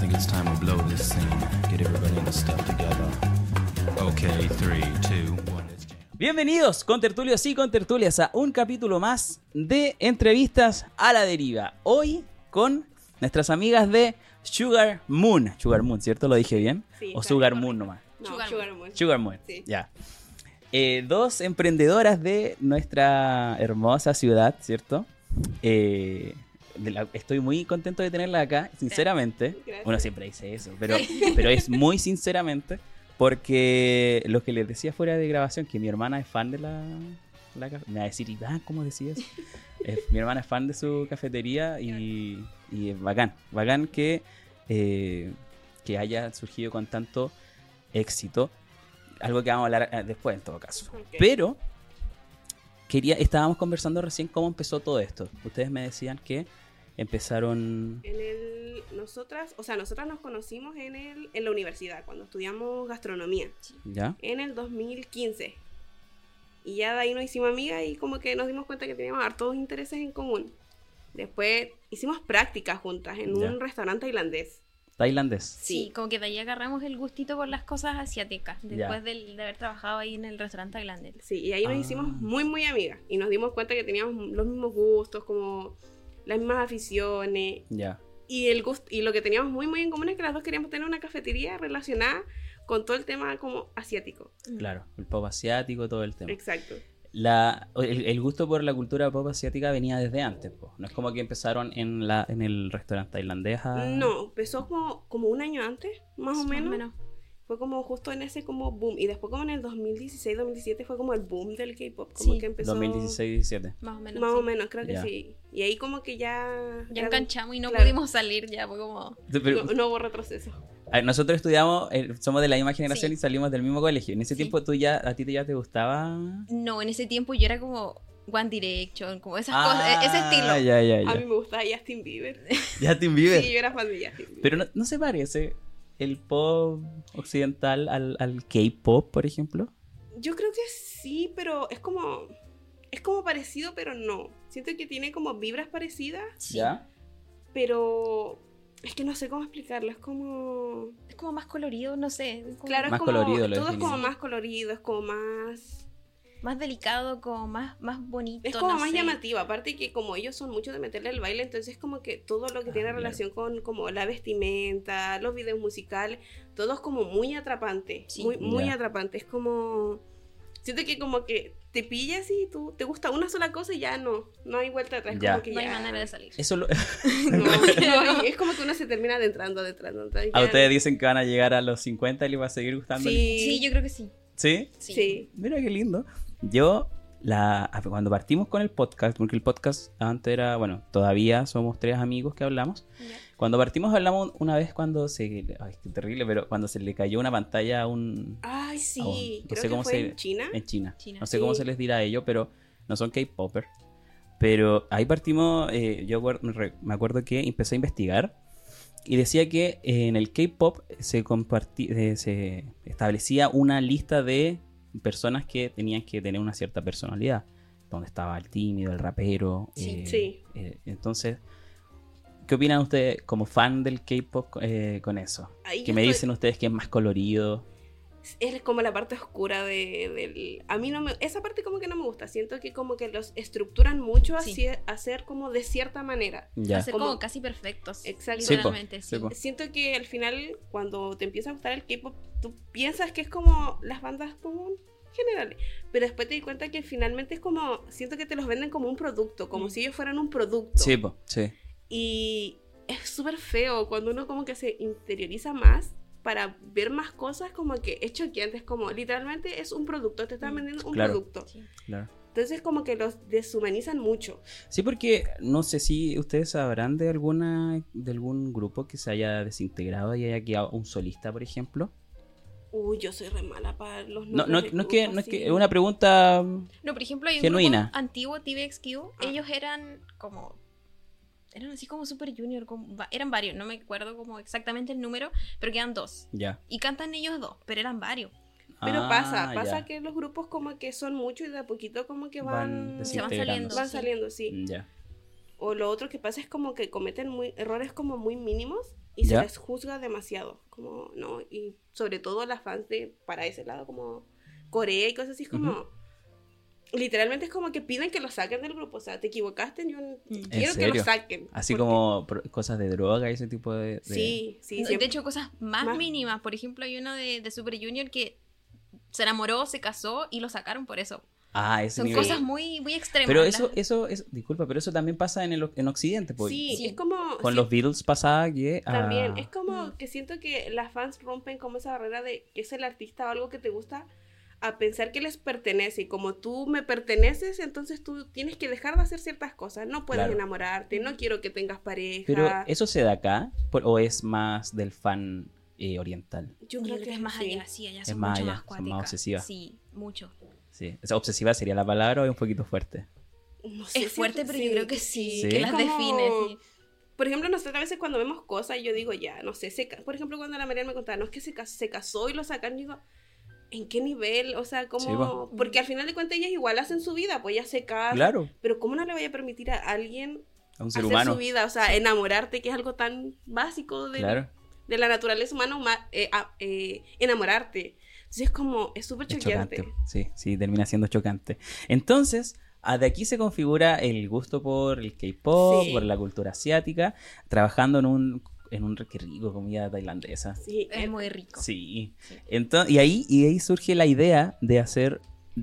think it's time to blow this scene. Get everybody in the stuff together. Okay, three, two, one, let's jam. Bienvenidos con tertulios y con tertulias a un capítulo más de entrevistas a la deriva. Hoy con nuestras amigas de Sugar Moon. Sugar Moon, ¿cierto? ¿Lo dije bien? Sí, ¿O Sugar. Moon nomás? No, Sugar Sugar, Moon. Moon. Sugar Moon, Sí. ya. Eh, dos emprendedoras de nuestra hermosa ciudad, ¿cierto? Eh, de la- estoy muy contento de tenerla acá, sinceramente. Gracias. Uno siempre dice eso, pero, pero es muy sinceramente porque lo que les decía fuera de grabación, que mi hermana es fan de la... la me va a decir, Iván, ¿cómo decías? Eh, mi hermana es fan de su cafetería y, y es bacán. Bacán que, eh, que haya surgido con tanto éxito. Algo que vamos a hablar eh, después en todo caso. Pero quería, estábamos conversando recién cómo empezó todo esto. Ustedes me decían que empezaron. En el, nosotras, o sea, nosotras nos conocimos en, el, en la universidad, cuando estudiamos gastronomía, ¿Ya? en el 2015. Y ya de ahí nos hicimos amigas y como que nos dimos cuenta que teníamos hartos intereses en común. Después hicimos prácticas juntas en Ya. un restaurante tailandés. Tailandés. Sí, Sí. como que de ahí agarramos el gustito por las cosas asiáticas, después del- de haber trabajado ahí en el restaurante tailandés. Sí, y ahí nos Ah. hicimos muy, muy amigas. Y nos dimos cuenta que teníamos los mismos gustos, como las mismas aficiones. Ya. Y, el gust y lo que teníamos muy, muy en común es que las dos queríamos tener una cafetería relacionada con todo el tema como asiático. Claro. El pop asiático, todo el tema. Exacto. La, el, el gusto por la cultura pop asiática venía desde antes, po. No es como que empezaron en, la, en el restaurante tailandés a- No, empezó como, como un año antes, más o menos. Fue como justo en ese como boom. Y después como en el 2016, 2017 fue como el boom del K-pop. Como Sí. que empezó... 2016-17. Más o menos. Más sí. o menos, creo que sí. Y ahí como que ya... Ya enganchamos y no claro. pudimos salir, ya fue como... Pero- No, no hubo retroceso. a ver, nosotros estudiamos, eh, somos de la misma generación Sí. y salimos del mismo colegio. En ese Sí. tiempo tú ya, a ti ya te gustaba. No, en ese tiempo yo era como One Direction, como esas Ah, cosas, e- ese estilo. Ya, ya, A mí me gustaba Justin Bieber. Justin Bieber. Sí, yo era fan de Justin Bieber. Pero no, no se parece el pop occidental al, al K-pop, por ejemplo. Yo creo que sí, pero es como... Es como parecido, pero no. Siento que tiene como vibras parecidas, Sí. ¿Ya? pero... Es que no sé cómo explicarlo. Es como... Es como más colorido, no sé. es como Claro, es como... colorido, todo es como más colorido, es como más... Más delicado, como más, más bonito. Es como no más sé. llamativo, aparte que como ellos son mucho de meterle el baile, entonces como que todo lo que Ah, tiene claro. relación con como la vestimenta, los videos musicales, todo es como muy atrapante, Sí. muy, muy atrapante, es como... Siento que como que te pillas y tú te gusta una sola cosa y ya no, no hay vuelta atrás, Ya. como que No hay manera de salir. Eso lo- No, no, y es como que uno se termina adentrando, adentrando, adentrando, a ustedes dicen que van a llegar a los 50 y les va a seguir gustando. Sí, Sí, yo creo que. ¿Sí? Sí. sí. Mira qué lindo. Yo, la, cuando partimos con el podcast, porque el podcast antes era, bueno, todavía somos tres amigos que hablamos. Cuando partimos hablamos una vez cuando se, ay, qué terrible, pero cuando se le cayó una pantalla a un, Ay, sí, un- no creo sé que cómo fue se, en China. en China. China. No sé cómo se les dirá a ellos, pero no son K-popper. Pero ahí partimos, eh, yo me acuerdo que empecé a investigar y decía que eh, en el K-pop se, comparti- eh, se establecía una lista de personas que tenían que tener una cierta personalidad. Donde estaba el tímido, el rapero. Sí. eh, Sí. eh, entonces, ¿qué opinan ustedes como fan del K-pop eh, con eso? Ahí Que yo me estoy- dicen ustedes que es más colorido. Es como la parte oscura de, del... A mí no me... Esa parte como que no me gusta. Siento que como que los estructuran mucho Sí. a hacer como de cierta manera. Ya. Hacer como, Como- casi perfectos. Exacto. Sí, sí. Siento que al final cuando te empieza a gustar el K-pop, tú piensas que es como las bandas como generales. Pero después te di cuenta que finalmente es como... Siento que te los venden como un producto, como Mm. si ellos fueran un producto. Sí, po, sí. Y es súper feo cuando uno como que se interioriza más para ver más cosas como que es choqueante, es como literalmente es un producto, te están Mm, vendiendo un claro. producto. Sí. Claro. Entonces como que los deshumanizan mucho. Sí, porque no sé si ustedes sabrán de alguna de algún grupo que se haya desintegrado y haya quedado un solista, por ejemplo. Uy, yo soy re mala para los No, no, no es que, no es que es una pregunta. No, por ejemplo, hay un Genuina. grupo antiguo, TVXQ. Ah. Ellos eran como. Eran así como Super Junior. como- eran varios, no me acuerdo como exactamente el número, pero quedan dos. Ya. Y cantan ellos dos, pero eran varios. Pero Ah, pasa, pasa que los grupos como que son muchos y de a poquito como que Van van, Se van saliendo. van sí. saliendo, sí. Ya. O lo otro que pasa es como que cometen muy, errores como muy mínimos y se les juzga demasiado, como, ¿no? Y sobre todo las fans de, para ese lado, como Corea y cosas así, es como... Literalmente es como que piden que lo saquen del grupo, o sea, te equivocaste, yo quiero que lo saquen. Así porque- como cosas de droga y ese tipo de... de- Sí, sí, de siempre- hecho, cosas más, Más- mínimas. Por ejemplo, hay uno de, de Super Junior que se enamoró, se casó y lo sacaron por eso. Ah, ese Son nivel. cosas muy, muy extremas. Pero eso, eso, es, disculpa, pero eso también pasa en, el, en Occidente, pues. sí, Sí. es como... Con sí, los Beatles pasaba que... ah, También, es como Mm. que siento que las fans rompen como esa barrera de que es el artista o algo que te gusta a pensar que les pertenece y como tú me perteneces, entonces tú tienes que dejar de hacer ciertas cosas, no puedes Claro. enamorarte, no quiero que tengas pareja. Pero ¿eso se da acá? Por- ¿O es más del fan eh, oriental? yo Yo creo que es más sí. allá, sí, allá Es son más mucho allá, más son cuáticas. más obsesivas. Sí, mucho. Sí. O sea, obsesiva sería la palabra o es un poquito fuerte. No sé Es si- fuerte, pero yo creo que sí, Sí. que las Como- define. sí. Por ejemplo, nosotros a veces cuando vemos cosas, yo digo, ya, no sé, se por ejemplo, cuando la María me contaba, no es que se, cas- se casó y lo sacan, yo digo, ¿en qué nivel? O sea, ¿cómo? Sí. Porque al final de cuentas ellas igual hacen su vida, pues ellas se casan. Claro, Pero ¿cómo no le vaya a permitir a alguien a un ser hacer humano. su vida? O sea, enamorarte, que es algo tan básico de, Claro, de la naturaleza humana, huma- eh, ah, eh, enamorarte. Entonces es como, es súper choqueante. chocante. Sí, sí, termina siendo chocante. Entonces, ah, de aquí se configura el gusto por el K-pop, Sí. por la cultura asiática, trabajando en un, en un qué rico comida tailandesa. Sí, Es eh, muy rico. Sí. Sí. Entonces, y ahí, y ahí surge la idea de hacer.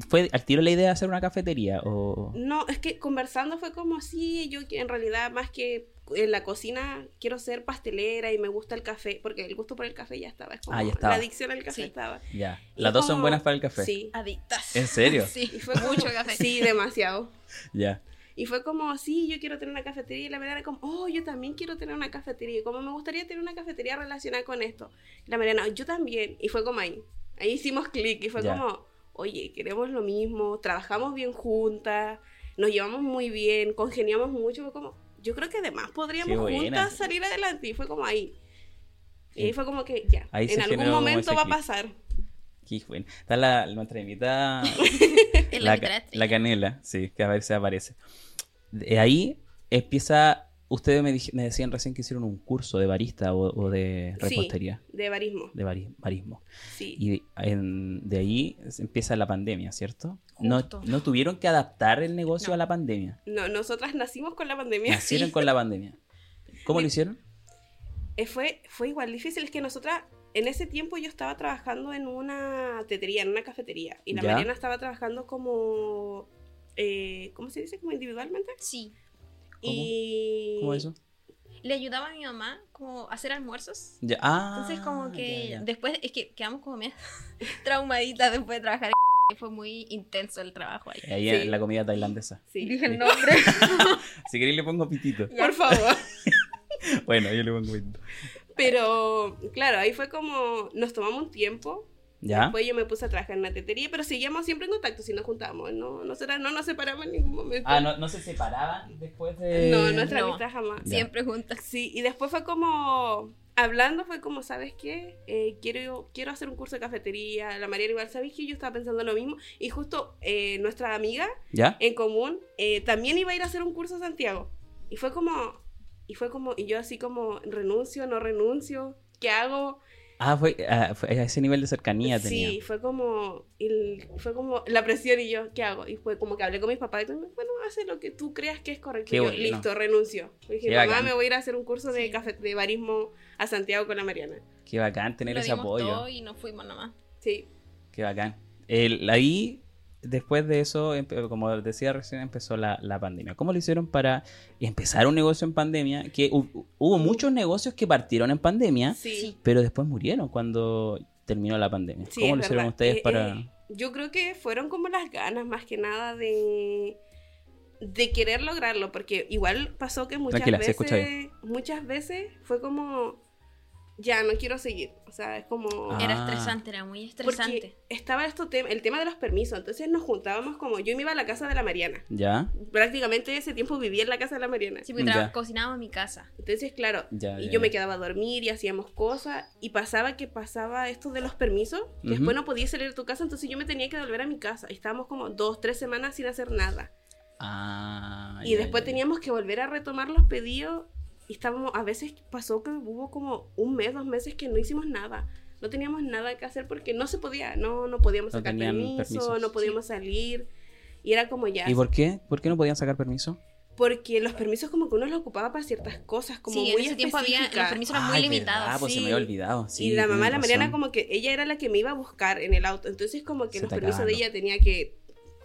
¿Fue al tiro la idea de hacer una cafetería? O. No, es que conversando fue como, sí, yo que en realidad más que en la cocina quiero ser pastelera y me gusta el café, porque el gusto por el café ya estaba. Es como Ah, ya estaba. La adicción al café Sí. estaba. Ya. Y Las dos son buenas para el café. Sí. Adictas. ¿En serio? Sí, Y fue mucho café. Sí, demasiado. Ya. Y fue como, sí, yo quiero tener una cafetería. Y la Mariana como, oh, yo también quiero tener una cafetería. Y como me gustaría tener una cafetería relacionada con esto. Y la Mariana, yo también. Y fue como ahí. Ahí hicimos clic y fue como, oye, queremos lo mismo, trabajamos bien juntas, nos llevamos muy bien, congeniamos mucho. Fue como, yo creo que además podríamos juntas salir adelante. Y fue como ahí. Y ahí fue como que ya, Ahí en algún momento va a pasar. Qué bueno. Está la, nuestra invitada. La la, canela, sí, que a veces aparece. De ahí empieza. Ustedes me, decían recién que hicieron un curso de barista o, o de Sí. repostería, De barismo. de bari- barismo. Sí. Y de, en- de ahí empieza la pandemia, ¿cierto? No, no tuvieron que adaptar el negocio No. a la pandemia. No, nosotras nacimos con la pandemia. Nacieron con la pandemia. ¿Cómo lo hicieron? Eh, fue, fue igual difícil. Es que nosotras, en ese tiempo yo estaba trabajando en una tetería, en una cafetería. Y la Ya. Mariana estaba trabajando como. Eh, ¿Cómo se dice? Como individualmente. Sí. ¿Cómo? Y. ¿Cómo eso? Le ayudaba a mi mamá como a hacer almuerzos. Ya, ah, Entonces como que ya, ya. después es que quedamos como medio traumaditas después de trabajar. Fue muy intenso el trabajo ahí. Ahí Sí. en la comida tailandesa. Sí. Dije el nombre. Si queréis le pongo pitito. Por favor. Bueno, yo le pongo pitito. Pero, claro, ahí fue como. Nos tomamos un tiempo. ¿Ya? Después yo me puse a trabajar en una tetería, pero seguíamos siempre en contacto si nos juntamos. No, nosotras no nos separamos en ningún momento. Ah, ¿no, no se separaban después de...? No, nuestra No. amistad jamás. Ya. Siempre juntas. Sí, y después fue como, hablando fue como, ¿sabes qué? Eh, quiero, quiero hacer un curso de cafetería. La María igual, ¿sabes qué? Yo estaba pensando lo mismo. Y justo eh, nuestra amiga ¿Ya? en común eh, también iba a ir a hacer un curso a Santiago. Y fue como, y fue como, y yo así como, renuncio, no renuncio, ¿qué hago? Ah, fue, ah, fue a ese nivel de cercanía tenía. Sí, fue como, el- fue como la presión y yo, ¿qué hago? Y fue como que hablé con mis papás y todo, bueno, hace lo que tú creas que es correcto. Qué Y yo, bueno. listo, renuncio. Y dije, Qué mamá, bacán. me voy a ir a hacer un curso de café, de barismo a Santiago con la Mariana. Qué bacán tener Lo ese dimos apoyo. todo y nos fuimos nomás. Sí. Qué bacán. El, ahí, después de eso, como decía recién, empezó la, la pandemia. ¿Cómo lo hicieron para empezar un negocio en pandemia? Que hu- hubo muchos negocios que partieron en pandemia, Sí. Pero después murieron cuando terminó la pandemia. Sí, ¿Cómo lo hicieron verdad. ustedes Eh, para...? eh, yo creo que fueron como las ganas más que nada de de querer lograrlo, porque igual pasó que muchas Tranquila, se escucha veces muchas veces fue como ya no quiero seguir, o sea, es como Ah. Era estresante, era muy estresante. porque estaba esto te- el tema de los permisos, entonces nos juntábamos como yo me iba a la casa de la Mariana. ¿Ya? Prácticamente ese tiempo vivía en la casa de la Mariana. Sí, porque cocinábamos en mi casa. Entonces, claro, Ya, y ya, yo me quedaba a dormir y hacíamos cosas y pasaba que pasaba esto de los permisos, que después no podía salir de tu casa, entonces yo me tenía que volver a mi casa y estábamos como dos, tres semanas sin hacer nada. Ah, y ya, después ya, ya. teníamos que volver a retomar los pedidos y estábamos, a veces pasó que hubo como un mes, dos meses que no hicimos nada. No teníamos nada que hacer porque no se podía, no, no podíamos No sacar permiso, permisos. no podíamos salir. Y era como ya. ¿Y por qué? ¿Por qué no podían sacar permiso? Porque los permisos como que uno los ocupaba para ciertas cosas, como sí, muy en ese tiempo había, los permisos eran muy Ay, limitados. verdad, pues se me sí. había olvidado. Sí, y la mamá de la Mariana como que ella era la que me iba a buscar en el auto. Entonces como que Se los permisos acaban de ella tenía que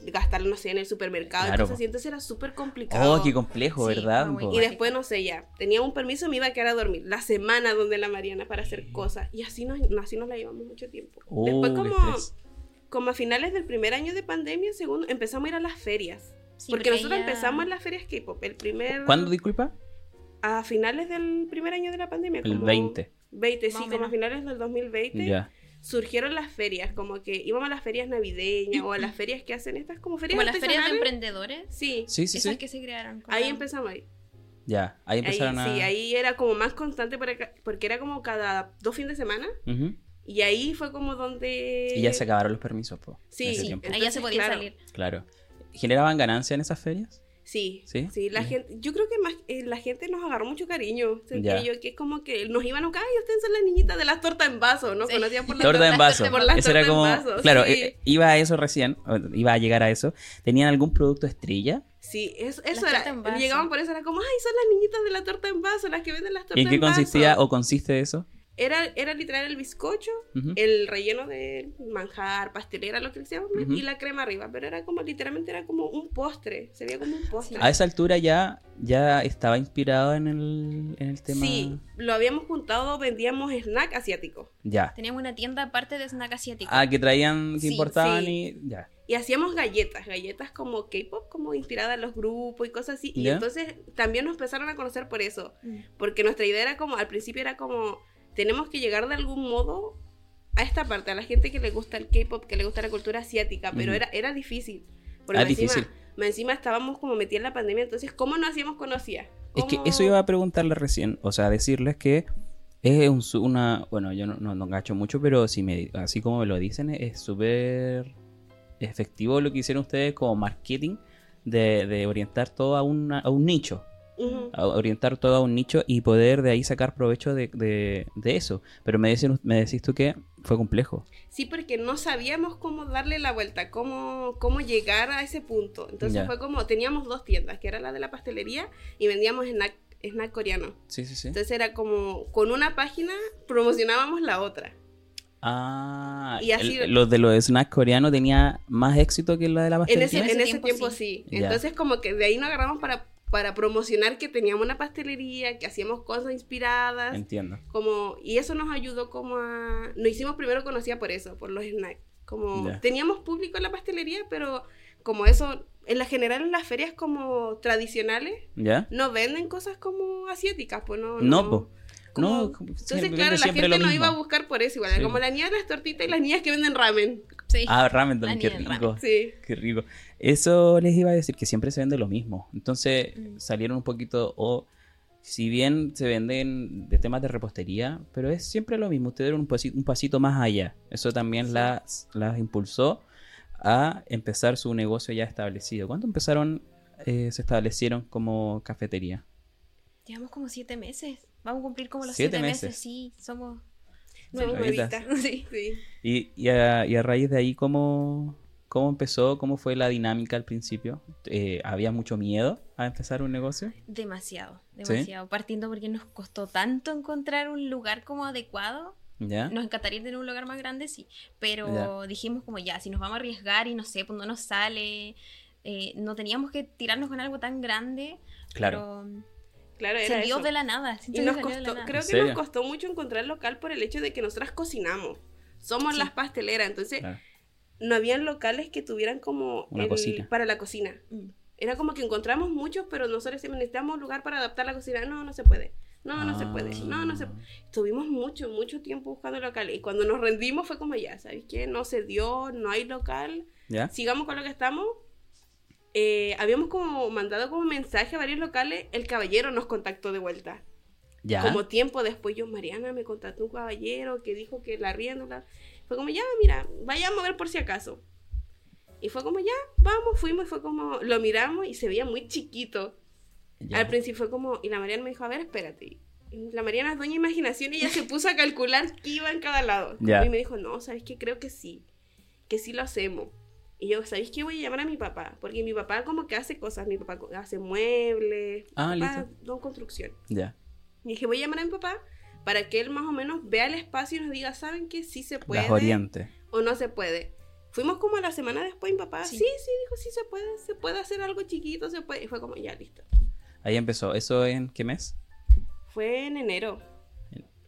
gastar, no sé, en el supermercado Claro, así. Entonces era súper complicado. Oh, qué complejo, Sí, ¿verdad? Y después, no sé, ya, tenía un permiso, me iba a quedar a dormir la semana donde la Mariana para hacer cosas. Y así nos, así nos la llevamos mucho tiempo. Oh, Después como, como a finales del primer año de pandemia, segundo, empezamos a ir a las ferias. Sí, porque nosotros empezamos en las ferias K-pop. El primer... ¿Cuándo, disculpa? A finales del primer año de la pandemia. El como 20. 20, Más sí, como a finales del 2020. Ya. Surgieron las ferias, como que íbamos a las ferias navideñas o a las ferias que hacen estas como ferias Como las ferias de emprendedores. Sí, Sí, sí, esas sí. que se crearon. ahí la- empezamos ahí. Ya. Ahí Ahí, empezaron a. Sí, ahí era como más constante porque, porque era como cada dos fines de semana. Y ahí fue como donde... Y ya se acabaron los permisos, po. Sí. Ahí ya se podía claro. salir. Claro. ¿Generaban ganancia en esas ferias? Sí, ¿Sí? sí, la Sí. gente, yo creo que más, eh, la gente nos agarró mucho cariño, sentía Ya. yo que es como que nos iban a buscar, ay, ustedes son las niñitas de las tortas en vaso, ¿no? Sí. Conocían por las Torta en vaso. por las Eso era tortas como. en vaso, claro, sí. eh, iba a eso recién. Iba a llegar a eso. ¿Tenían algún producto estrella? Sí, eso, eso era. tortas vaso. Llegaban por eso, era como, ay, son las niñitas de la torta en vaso, las que venden las tortas ¿Y en qué en vaso. consistía o consiste eso? Era, era literal el bizcocho, el relleno de manjar, pastelera, lo que decíamos, Ujú. y la crema arriba. Pero era como, literalmente era como un postre. Se veía como un postre. A esa altura ya, ya estaba inspirado en el, en el tema. Sí, lo habíamos juntado, vendíamos snack asiático. Ya. Teníamos una tienda aparte de snack asiático. Ah, que traían, que Sí, importaban sí. y. Ya. Y hacíamos galletas, galletas como K-pop, como inspiradas en los grupos y cosas así. Y entonces también nos empezaron a conocer por eso. Mm. Porque nuestra idea era como, al principio era como, tenemos que llegar de algún modo a esta parte, a la gente que le gusta el K-pop, que le gusta la cultura asiática, pero era, era difícil. Porque Ah, encima- difícil. encima estábamos como metidos en la pandemia, entonces, ¿cómo nos hacíamos conocidas? Es que ¿Cómo- eso iba a preguntarle recién, o sea, decirles que es un una, bueno, yo no, no, no gacho mucho, pero si me, así como me lo dicen, es súper efectivo lo que hicieron ustedes como marketing de, de orientar todo a, una- a un nicho, Ujú. a orientar todo a un nicho y poder de ahí sacar provecho de, de- de eso. Pero me, dicen, me decís tú que fue complejo. Sí, porque no sabíamos cómo darle la vuelta, cómo, cómo llegar a ese punto. Entonces Ya. fue como, teníamos dos tiendas, que era la de la pastelería y vendíamos snack, snack coreano. Sí, sí, sí. Entonces era como, con una página promocionábamos la otra. Ah, Y así- el- los de los snacks coreanos tenía más éxito que la de la En pastelería. ese, En en ese tiempo tiempo, sí. sí. Entonces como que de ahí nos agarramos para, para promocionar que teníamos una pastelería, que hacíamos cosas inspiradas. Entiendo. como Y eso nos ayudó como a... Nos hicimos primero conocida por eso, por los snacks. Como teníamos público en la pastelería, pero como eso, en la general en las ferias como tradicionales, ¿Ya? no venden cosas como asiáticas, pues no. No, po. como- No, Entonces, claro, la gente lo no iba a buscar por eso, igual. Sí. Como la niña de las tortitas y las niñas que venden ramen. Sí. Ah, ramen también, qué rico. Sí. Qué rico. Eso les iba a decir que siempre se vende lo mismo. Entonces Mm. salieron un poquito, o si bien se venden de temas de repostería, pero es siempre lo mismo. Ustedes dieron un pasito, un pasito más allá. Eso también Sí. las, las impulsó a empezar su negocio ya establecido. ¿Cuándo empezaron, eh, se establecieron como cafetería? Llevamos como siete meses. Vamos a cumplir como los Siete siete, meses. meses. Sí, somos nuevos. Sí. Sí. Y, y, a, y a raíz de ahí, ¿cómo, ¿cómo empezó? ¿Cómo fue la dinámica al principio? Eh, ¿Había mucho miedo a empezar un negocio? Demasiado, ¿Sí? demasiado. Partiendo porque nos costó tanto encontrar un lugar como adecuado. ¿Ya? Nos encantaría tener un lugar más grande, sí. Pero Ya. dijimos como ya, si nos vamos a arriesgar y no sé, pues no nos sale. eh, no teníamos que tirarnos con algo tan grande. Claro. Pero Claro, era salió eso. de la nada. Y nos de la costó, nada. creo ¿En que nos costó mucho encontrar local por el hecho de que nosotras cocinamos. Somos Sí. las pasteleras, entonces Claro. No habían locales que tuvieran como Una cocina. para la cocina. Mm. Era como que encontramos muchos, pero nosotros necesitamos lugar para adaptar la cocina. No, no se puede. No, no se puede. No, no se Ah. Estuvimos mucho, mucho tiempo buscando local. Y cuando nos rendimos fue como ya, ¿sabes qué? No se dio, no hay local. ¿Ya? Sigamos con lo que estamos. Eh, habíamos como mandado como mensaje a varios locales. El caballero nos contactó de vuelta. ¿Ya? Como tiempo después yo, Mariana, me contactó un caballero que dijo que la riéndola. Fue como, ya, mira, vayamos a ver por si acaso. Y fue como, ya, vamos, fuimos fue como, lo miramos y se veía muy chiquito. Ya. Al principio fue como, y la Mariana me dijo, a ver, espérate. Y La Mariana es doña imaginación y ella se puso a calcular qué iba en cada lado. Ya. Y me dijo, no, ¿sabes qué? Creo que sí, que sí lo hacemos. Y yo, ¿sabéis qué? Voy a llamar a mi papá, porque mi papá como que hace cosas, mi papá hace muebles, Ah, mi papá listo. don construcción. Ya. Y dije, voy a llamar a mi papá para que él más o menos vea el espacio y nos diga, ¿saben qué? Sí se puede Las oriente. o no se puede. Fuimos como a la semana después, mi papá, Sí. sí, sí, dijo, sí se puede, se puede hacer algo chiquito, se puede. Y fue como, ya, listo. Ahí empezó. ¿Eso en qué mes? Fue en enero.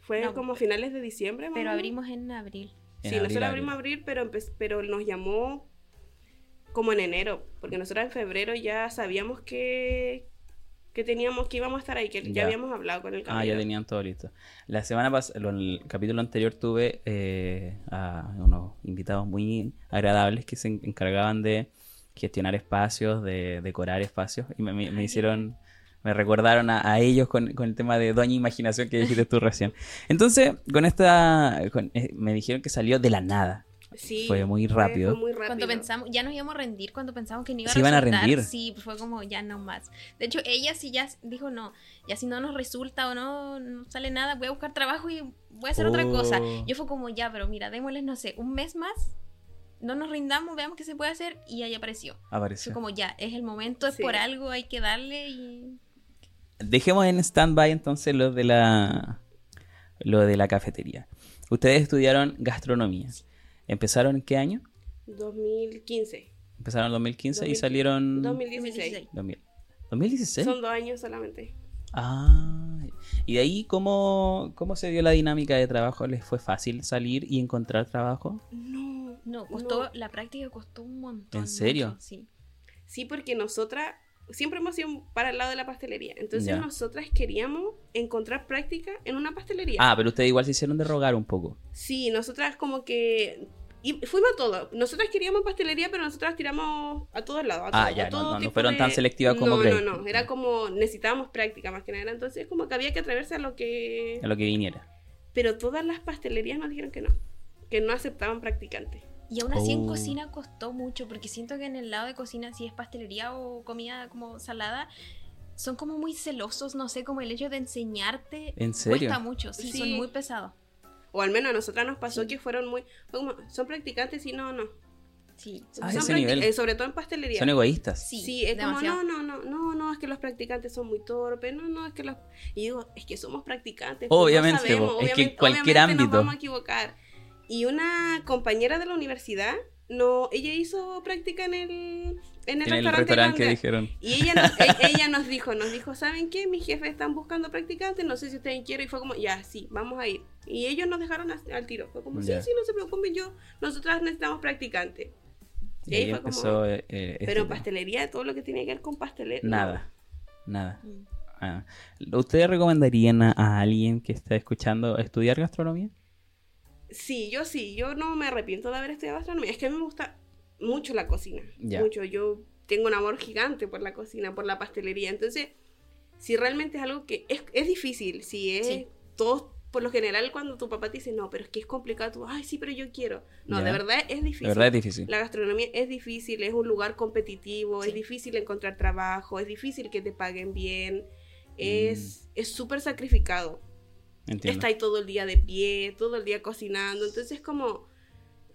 Fue No, como finales de diciembre. más Pero abrimos en abril. En Sí, abril, nosotros abrimos abril, pero, pero nos llamó como en enero. Porque nosotros en febrero ya sabíamos que, que teníamos que íbamos a estar ahí, que ya, Ya. habíamos hablado con el Ah, ya caballero. tenían todo listo. La semana pasada, en el capítulo anterior tuve eh, a unos invitados muy agradables que se en- encargaban de gestionar espacios, de decorar espacios y me, me- me hicieron, me recordaron a, a ellos con, con el tema de Doña Imaginación que dijiste tú recién. Entonces, con esta, con- eh, me dijeron que salió de la nada. Sí, Fue muy rápido. Fue muy rápido. Cuando pensamos, ya nos íbamos a rendir cuando pensamos que no iba a Se iban a rendir. Sí, fue como ya no más. De hecho, ella sí ya dijo no, ya si no nos resulta o no, no sale nada, voy a buscar trabajo y voy a hacer otra cosa. Oh. Yo fue como ya, pero mira, démosles, no sé, un mes más, no nos rindamos, veamos qué se puede hacer y ahí apareció. Fue Apareció. como ya, es el momento, es Sí. por algo, hay que darle y... Dejemos en stand-by entonces lo de la lo de la cafetería. Ustedes estudiaron gastronomía. ¿Empezaron en qué año? 2015. Empezaron en 2015 y 2000, salieron 2016. 2000. 2016. Son dos años solamente. Ah, y de ahí cómo, cómo se dio la dinámica de trabajo? ¿Les fue fácil salir y encontrar trabajo? No. No, costó, No. la práctica costó un montón. ¿En serio? mucho, sí. Sí, porque nosotras siempre hemos ido para el lado de la pastelería. Entonces nosotras queríamos encontrar práctica en una pastelería. Ah, pero ustedes igual se hicieron de rogar un poco. Sí, nosotras como que... Y fuimos a todo. Nosotras queríamos pastelería, pero nosotras tiramos a todos lados. a Ah, todo- ya, a no- todo no- fueron tan selectivas como no. No, no, Era como necesitábamos práctica más que nada. Entonces como que había que atreverse a lo que... A lo que viniera. Pero todas las pastelerías nos dijeron que no. Que no aceptaban practicantes. Y aún así en Oh. cocina costó mucho, porque siento que en el lado de cocina, si es pastelería o comida como salada, son como muy celosos, no sé, como el hecho de enseñarte ¿En serio? cuesta mucho, sí, Sí. son muy pesados. O al menos a nosotras nos pasó Sí. que fueron muy... fue como, son practicantes y no, no. Sí, Ah, Son ese nivel. eh, sobre todo en pastelería. Son egoístas. Sí, Sí, es demasiado. como, no, no, no, no, no, es que los practicantes son muy torpes, no, no, es que los... Y digo, es que somos practicantes. pues, no Obviamente, sabemos, es que en cualquier obviamente ámbito. Nos vamos a equivocar. Y una compañera de la universidad, no, ella hizo práctica en el, en el En el restaurante. que dijeron. Y ella nos, e- ella nos dijo, nos dijo, ¿saben qué? Mis jefes están buscando practicantes, no sé si ustedes quieren. Y fue como, ya, sí, vamos a ir. Y ellos nos dejaron al tiro. Fue como, Ya. sí, sí, no se preocupen, yo, nosotras necesitamos practicantes. Y ahí fue empezó. como- eh, eh, este Pero tema. pastelería, todo lo que tiene que ver con pastelería. Nada. Nada. Mm. Ah. ¿Ustedes recomendarían a, a alguien que está escuchando estudiar gastronomía? Sí, yo sí, yo no me arrepiento de haber estudiado gastronomía. Es que a mí me gusta mucho la cocina. Mucho. Yo tengo un amor gigante por la cocina, por la pastelería. Entonces, si realmente es algo que es, es difícil, si es Sí. todos, por lo general, cuando tu papá te dice, no, pero es que es complicado, tú, ay, sí, pero yo quiero. No, de verdad es difícil. De verdad es difícil. La gastronomía es difícil, es un lugar competitivo, Sí. es difícil encontrar trabajo, es difícil que te paguen bien, es es súper sacrificado. Entiendo. Está ahí todo el día de pie, todo el día cocinando. Entonces, como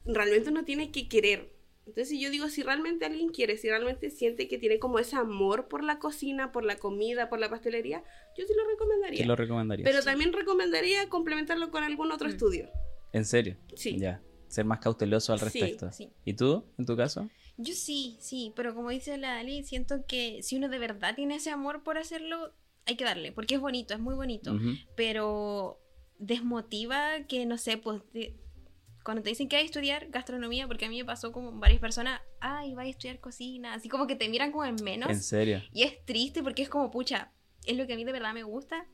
realmente uno tiene que querer. Entonces, yo digo, si realmente alguien quiere, si realmente siente que tiene como ese amor por la cocina, por la comida, por la pastelería, yo sí lo recomendaría. ¿Qué lo recomendarías? Pero también recomendaría complementarlo con algún otro Mm. estudio. ¿En serio? Sí. Ya. Ser más cauteloso al Sí, respecto. sí. ¿Y tú, en tu caso? Yo sí, sí, pero como dice la Ali, siento que si uno de verdad tiene ese amor por hacerlo, hay que darle, porque es bonito, es muy bonito, Ujú. pero desmotiva que, no sé, pues de- cuando te dicen que hay que estudiar gastronomía, porque a mí me pasó como varias personas, ay, va a estudiar cocina, así como que te miran como en menos, ¿En serio? y es triste porque es como, pucha, es lo que a mí de verdad me gusta,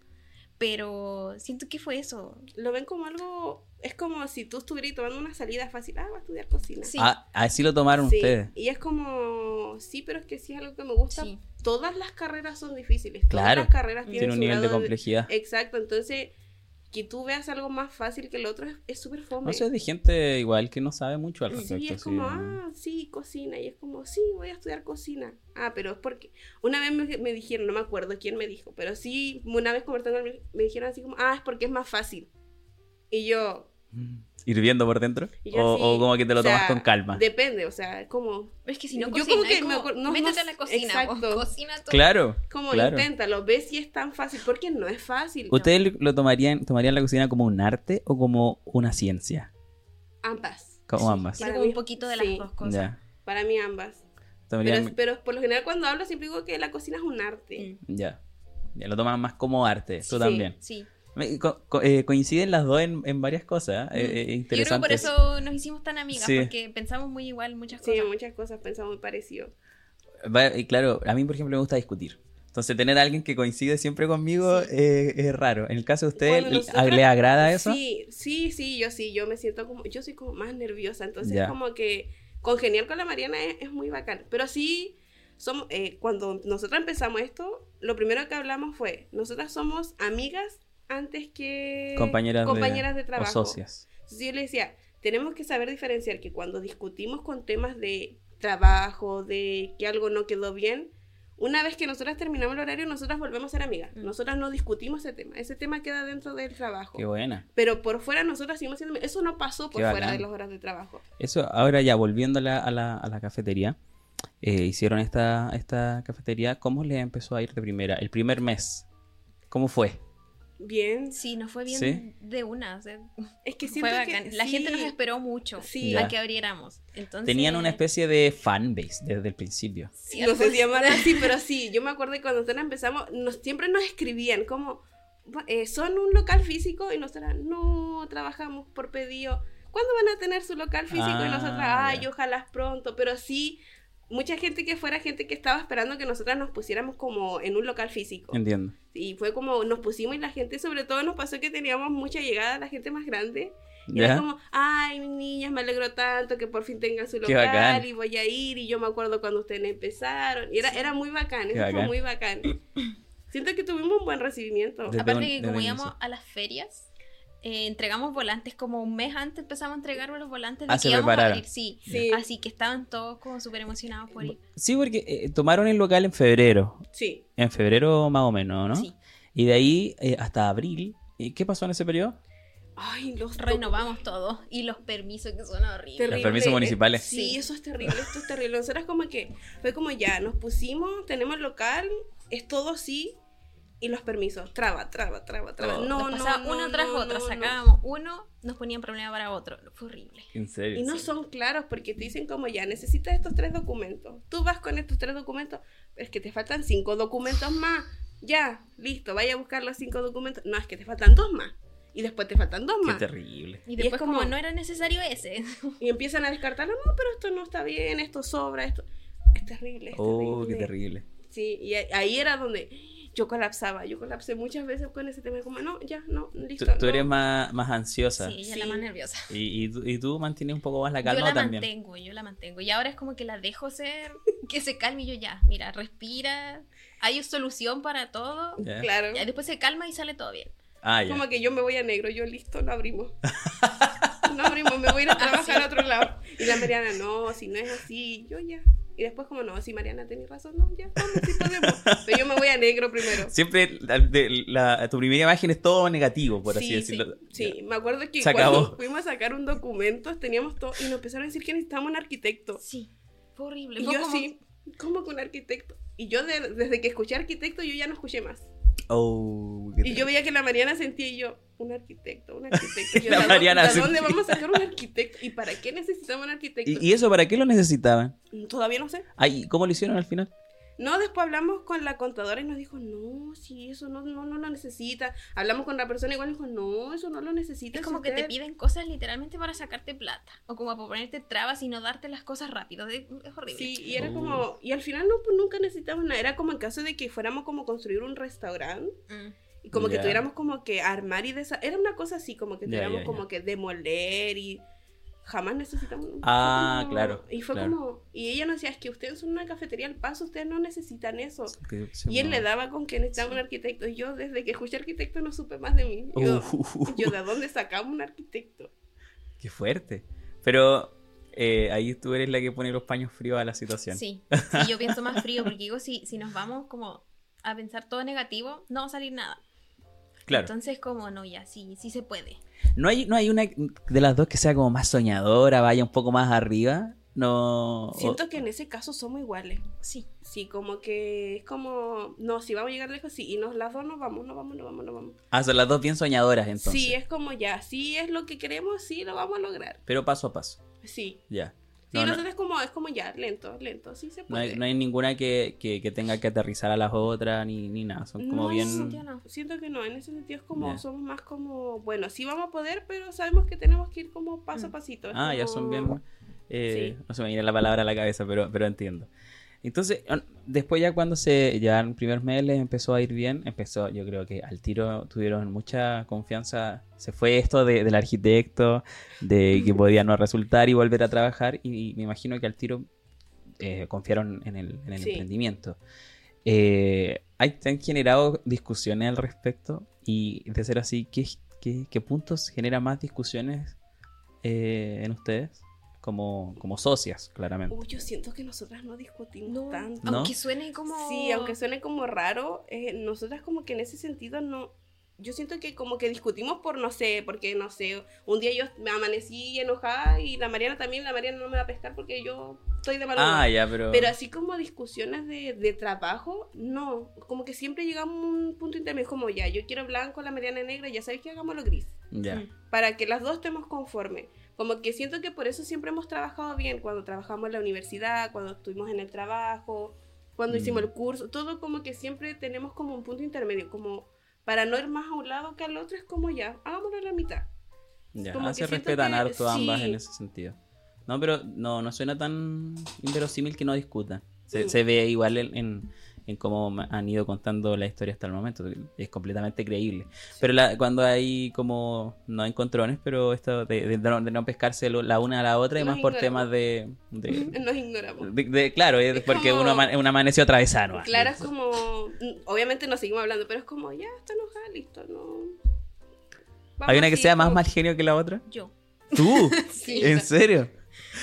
pero siento que fue eso. Lo ven como algo. Es como si tú estuvieras tomando una salida fácil. Ah, va a estudiar cocina. Sí. Ah, así lo tomaron Sí, ustedes. Y es como. Sí, pero es que sí es algo que me gusta. Sí. Todas las carreras son difíciles. Claro. Todas las carreras tienen Tiene un nivel de complejidad. Exacto, entonces que tú veas algo más fácil que el otro es- es súper fome. No sé, de gente igual que no sabe mucho al respecto. Sí, es sí. como, ah, sí, cocina. Y es como, sí, voy a estudiar cocina. Ah, pero es porque una vez me, me dijeron, no me acuerdo quién me dijo, pero sí, una vez conversando me, me dijeron así como, ah, es porque es más fácil. Y yo, Mm. ¿Hirviendo por dentro? yo O, así, o como que te lo o sea, tomas con calma. Depende, o sea, es como, Es que si no Yo cocina, como que es me no- métete no- a la cocina, exacto. vos, cocina todo. Claro. como claro. inténtalo, ves si es tan fácil, porque no es fácil. ¿Ustedes lo- lo tomarían, tomarían la cocina como un arte o como una ciencia? Ambas. Como ambas. Para como mí- un poquito de las sí. dos cosas. Ya. Para mí ambas. Tomarían- Pero, pero por lo general cuando hablo siempre digo que la cocina es un arte. Mm, Ya. Ya lo toman más como arte. Tú Sí. también. Sí. Co- co- eh, coinciden las dos en, en varias cosas. eh, Mm. eh, Yo creo que por eso nos hicimos tan amigas, Sí. porque pensamos muy igual muchas Sí, cosas. muchas cosas pensamos muy parecido. Va- y claro, a mí, por ejemplo, me gusta discutir. Entonces, tener a alguien que coincide siempre conmigo eh, es raro. En el caso de usted, Cuando ¿le- nosotras- ¿le agrada eso? Sí, sí, sí, yo sí, yo me siento como, yo soy como más nerviosa, entonces Ya. como que congeniar con la Mariana es, es muy bacán. Pero sí, somos, eh, cuando nosotras empezamos esto, lo primero que hablamos fue, nosotras somos amigas antes que Compañeras, compañeras de, de, trabajo. O socias. Entonces yo le decía, tenemos que saber diferenciar que cuando discutimos con temas de trabajo, de que algo no quedó bien, una vez que nosotras terminamos el horario, nosotras volvemos a ser amigas. Mm. Nosotras no discutimos ese tema. Ese tema queda dentro del trabajo. Qué buena. Pero por fuera nosotras seguimos siendo amigas. Eso no pasó por Qué fuera bacán. de las horas de trabajo. Eso, ahora ya, volviendo a la, a la, a la cafetería. eh, hicieron esta, esta cafetería. ¿Cómo le empezó a ir de primera? El primer mes. ¿Cómo fue? Bien. Sí, nos fue bien Sí. de una. o sea, Es que fue siento bacán. que La gente sí, nos esperó mucho Sí. A que abriéramos. Entonces, Tenían una especie de fanbase desde el principio. Sí, no sé si llamarlo así, pero sí, yo me acuerdo que cuando nosotros empezamos, nos, siempre nos escribían como, eh, son un local físico y nosotras, no, trabajamos por pedido. ¿Cuándo van a tener su local físico? y Ah, nosotras, ay, ojalá pronto, pero sí, mucha gente que fuera gente que estaba esperando que nosotras nos pusiéramos como en un local físico. Entiendo. Y fue como, nos pusimos y la gente, sobre todo nos pasó que teníamos mucha llegada, la gente más grande. Y era ¿Ya? como, ay, mis niñas, me alegro tanto que por fin tengan su local y voy a ir. Y yo me acuerdo cuando ustedes empezaron. Y era, era muy bacán, Qué eso fue bacán. muy bacán. Siento que tuvimos un buen recibimiento. Desde Aparte un- que como íbamos a las ferias, eh, entregamos volantes como un mes antes empezamos a entregar los volantes de Ah, que se íbamos a abrir, sí. Sí, Así que estaban todos como súper emocionados por ir. Sí, porque eh, tomaron el local en febrero. sí. En febrero más o menos, ¿no? Sí. Y de ahí eh, hasta abril. ¿Y qué pasó en ese periodo? Ay, los Renovamos todo y los permisos que son horribles. Terrible. Los permisos municipales. Sí, Sí. eso es terrible, esto es terrible. Nosotras como que fue como ya, nos pusimos, tenemos local, es todo así. Y los permisos, traba, traba, traba, traba. Oh. No, Nos no, pasaba no, uno tras no, otro, no, no. sacábamos uno, nos ponían problema para otro. Fue horrible. En serio. Y no son claros porque te dicen como ya, necesitas estos tres documentos. Tú vas con estos tres documentos, pero es que te faltan cinco documentos más. Ya, listo, vaya a buscar los cinco documentos. No, es que te faltan dos más. Y después te faltan dos Qué más. terrible. Y es después como, como- no era necesario ese. Y empiezan a descartarlo, no, pero esto no está bien, esto sobra, esto... Es terrible, es Oh, terrible. qué terrible. Sí, y ahí era donde yo colapsaba. Yo colapsé muchas veces con ese tema. Como, no, ya, no, listo. tú no. eres más, más ansiosa. Sí, ella Sí. la más nerviosa. Y, y, tú, y tú mantienes un poco más la Yo calma la también. mantengo, yo la mantengo. Y ahora es como que la dejo ser, que se calme y yo ya, mira, respira, hay solución para todo. Ya. Claro. Y después se calma y sale todo bien. Ah, ya. Como que yo me voy a negro, yo listo, no abrimos. no abrimos, me voy a ir a trabajar a otro lado. Y la Mariana, no, si no es así, yo ya. Y después como, no, si Mariana tenés razón, no, ya, vamos, sí podemos. Pero yo me voy a negro primero. Siempre la, de- la- tu primera imagen es todo negativo, por así sí, decirlo. Sí, sí, me acuerdo que Se cuando acabó. fuimos a sacar un documento, teníamos todo, y nos empezaron a decir que necesitábamos un arquitecto. Sí, fue horrible. Y Fue yo como- así, ¿cómo que un arquitecto? Y yo de- desde que escuché arquitecto, yo ya no escuché más. Oh, Y yo veía que la Mariana sentía y yo, un arquitecto, un arquitecto. Yo, La ¿de dónde- Mariana ¿De dónde sentía. vamos a sacar un arquitecto? ¿Y para qué necesitamos un arquitecto? ¿Y, y eso para qué lo necesitaban? Todavía no sé. Ay, ¿Cómo lo hicieron al final? No, después hablamos con la contadora y nos dijo, no, si eso no, no, no lo necesita. Hablamos con la persona igual y dijo, no, eso no lo necesita. Es como que te usted-". piden cosas literalmente para sacarte plata. O como para ponerte trabas y no darte las cosas rápido. Es horrible. Sí, y era Oh. como, y al final no, pues nunca necesitamos nada. Era como en caso de que fuéramos como construir un restaurante Mm. y como que tuviéramos como que armar y desarmar. Era una cosa así, como que tuviéramos como que demoler y jamás necesitamos. Ah, como- claro, Y fue claro. como. Y ella nos decía, es que ustedes son una cafetería al paso, ustedes no necesitan eso. Que Y él le daba con que necesitaba un arquitecto. Y yo, desde que escuché arquitecto, no supe más de mí. Yo, Uh, yo ¿de dónde sacamos un arquitecto? Qué fuerte. Pero eh, ahí tú eres la que pone los paños fríos a la situación. Sí, sí, yo pienso más frío porque digo, si, si nos vamos como a pensar todo negativo, no va a salir nada. Claro. Entonces, como no, ya, sí, sí se puede. No hay, no hay una de las dos que sea como más soñadora, vaya un poco más arriba. No. Siento que en ese caso somos iguales. Sí. Sí, como que es como. No, si vamos a llegar lejos, sí. Y nos las dos nos vamos, nos vamos, nos vamos, nos vamos. Ah, son las dos bien soñadoras entonces. Sí, es como ya. Si es lo que queremos, sí lo vamos a lograr. Pero paso a paso. Sí. Ya. Sí, No, es como, es como ya, lento, lento, sí se No hay, no hay ninguna que, que- que tenga que aterrizar a las otras ni, ni nada. Son como bien. Siento que no, en ese sentido es como, somos más como, bueno, sí vamos a poder, pero sabemos que tenemos que ir como paso a Mm. pasito. Ah, ya son bien. eh, Sí. No se me viene la palabra a la cabeza, pero, pero entiendo. Entonces, después ya cuando se, en primeros meses les empezó a ir bien, empezó, yo creo que al tiro tuvieron mucha confianza, se fue esto de- del arquitecto, de que podía no resultar y volver a trabajar, y, me imagino que al tiro eh, confiaron en el, en el Sí. emprendimiento. Eh, ¿hay, ¿te ¿Han generado discusiones al respecto? Y de ser así, ¿qué, qué, qué puntos genera más discusiones eh, en ustedes? Como, como socias, claramente. Uy, yo siento que nosotras no discutimos No, tanto. ¿No? aunque suene como... Sí, aunque suene como raro, eh, nosotras como que en ese sentido no... Yo siento que como que discutimos por, no sé, porque, no sé, un día yo me amanecí enojada y la Mariana también, la Mariana no me va a pescar porque yo estoy de mal humor. Ah, ya, pero. Pero así como discusiones de, de trabajo, no. Como que siempre llegamos a un punto intermedio, como ya, yo quiero blanco, la Mariana negra, ya sabes que hagámoslo gris. Ya. Mm. Para que las dos estemos conformes. Como que siento que por eso siempre hemos trabajado bien, cuando trabajamos en la universidad, cuando estuvimos en el trabajo, cuando Mm. hicimos el curso, todo como que siempre tenemos como un punto intermedio, como para no ir más a un lado que al otro, es como ya, hagámoslo a la mitad. Ya. como se respetan que harto ambas sí. en ese sentido. No, pero no, no suena tan inverosímil que no discutan. Se, Mm. se ve igual en, en, en cómo han ido contando la historia hasta el momento. Es completamente creíble. Pero la- cuando hay como, no hay encontrones, pero esto de, de no, de no pescarse lo- la una a la otra, y más por temas de... de- Nos ignoramos. de- de- claro, es Es porque como- uno ama- un amaneció atravesado. Claro, es como. mm, Obviamente nos seguimos hablando, pero es como, ya, está enojada, listo, no. Vamos ¿Hay una que sea más mal genio que la otra? Yo. ¿Tú? Sí. ¿En serio?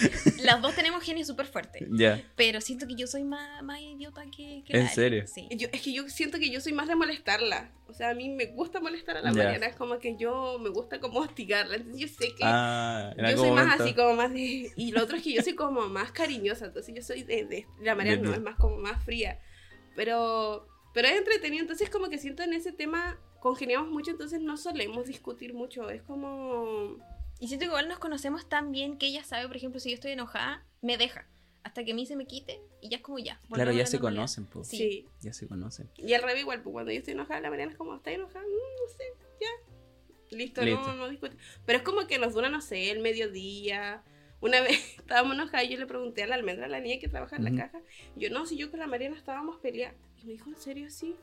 Las dos tenemos genio súper fuerte. Ya. Pero siento que yo soy más, más idiota que, que ¿En la serio? Sí. Yo- es que yo siento que yo soy más de molestarla. O sea, a mí me gusta molestar a la Ya. Mariana. Es como que yo me gusta como hostigarla. Entonces yo sé que Ah, yo soy más así como más de... Y lo otro es que yo soy como más cariñosa. Entonces yo soy de... de- la Mariana no, es más como más fría. Pero, pero es entretenido. Entonces como que siento en ese tema congeniamos mucho. Entonces no solemos discutir mucho. Es como... Y siento que igual nos conocemos tan bien que ella sabe, por ejemplo, si yo estoy enojada, me deja. Hasta que a mí se me quite y ya es como ya. Claro, ya se normalidad. conocen, pues. Sí. Sí. Ya se conocen. Y al revés igual, pues cuando yo estoy enojada, la Mariana es como, ¿está enojada? Mm, no sé, ya. Listo, Listo. no, no discute. Pero es como que nos dura, no sé, el mediodía. Una vez estábamos enojadas y yo le pregunté a la almendra, a la niña que trabaja en la caja. Y yo, no, si yo con la Mariana estábamos peleando. Y me dijo, ¿en serio sí?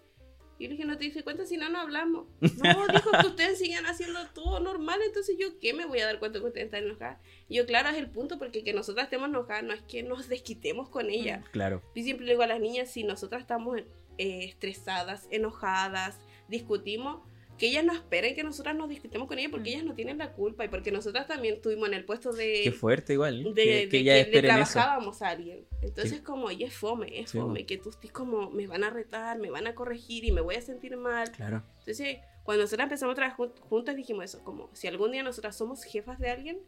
Y yo le dije, no te diste cuenta si no, no hablamos. No, dijo que ustedes siguen haciendo todo normal, entonces yo, ¿qué me voy a dar cuenta que ustedes están enojadas? Y yo, claro, es el punto, porque que nosotras estemos enojadas no es que nos desquitemos con ella. Claro. Yo siempre le digo a las niñas, si nosotras estamos eh, estresadas, enojadas, discutimos, que ellas no esperen que nosotras nos discutamos con ellas porque Mm. ellas no tienen la culpa y porque nosotras también estuvimos en el puesto de... Qué fuerte igual. de, que, de que ya que le esperen eso. trabajábamos a alguien. Entonces, Sí. como, y es fome, es Sí, fome, que tú estés como, me van a retar, me van a corregir y me voy a sentir mal. Claro. Entonces, cuando nosotras empezamos a trabajar jun- juntas, dijimos eso, como, si algún día nosotras somos jefas de alguien,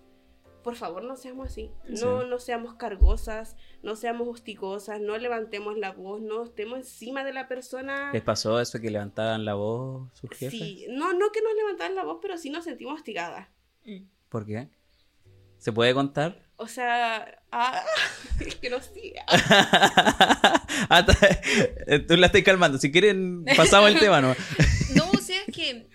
por favor no seamos así. No, Sí. no seamos cargosas, no seamos hostigosas, no levantemos la voz, no estemos encima de la persona. ¿Les pasó eso que levantaban la voz sus jefes? Sí, no, no que nos levantaran la voz, pero sí nos sentimos hostigadas. Mm. ¿Por qué? ¿Se puede contar? O sea, ah, es que no sí. Ah, ta- Tú la estás calmando. Si quieren, pasamos el tema, ¿no? No, o sea, es que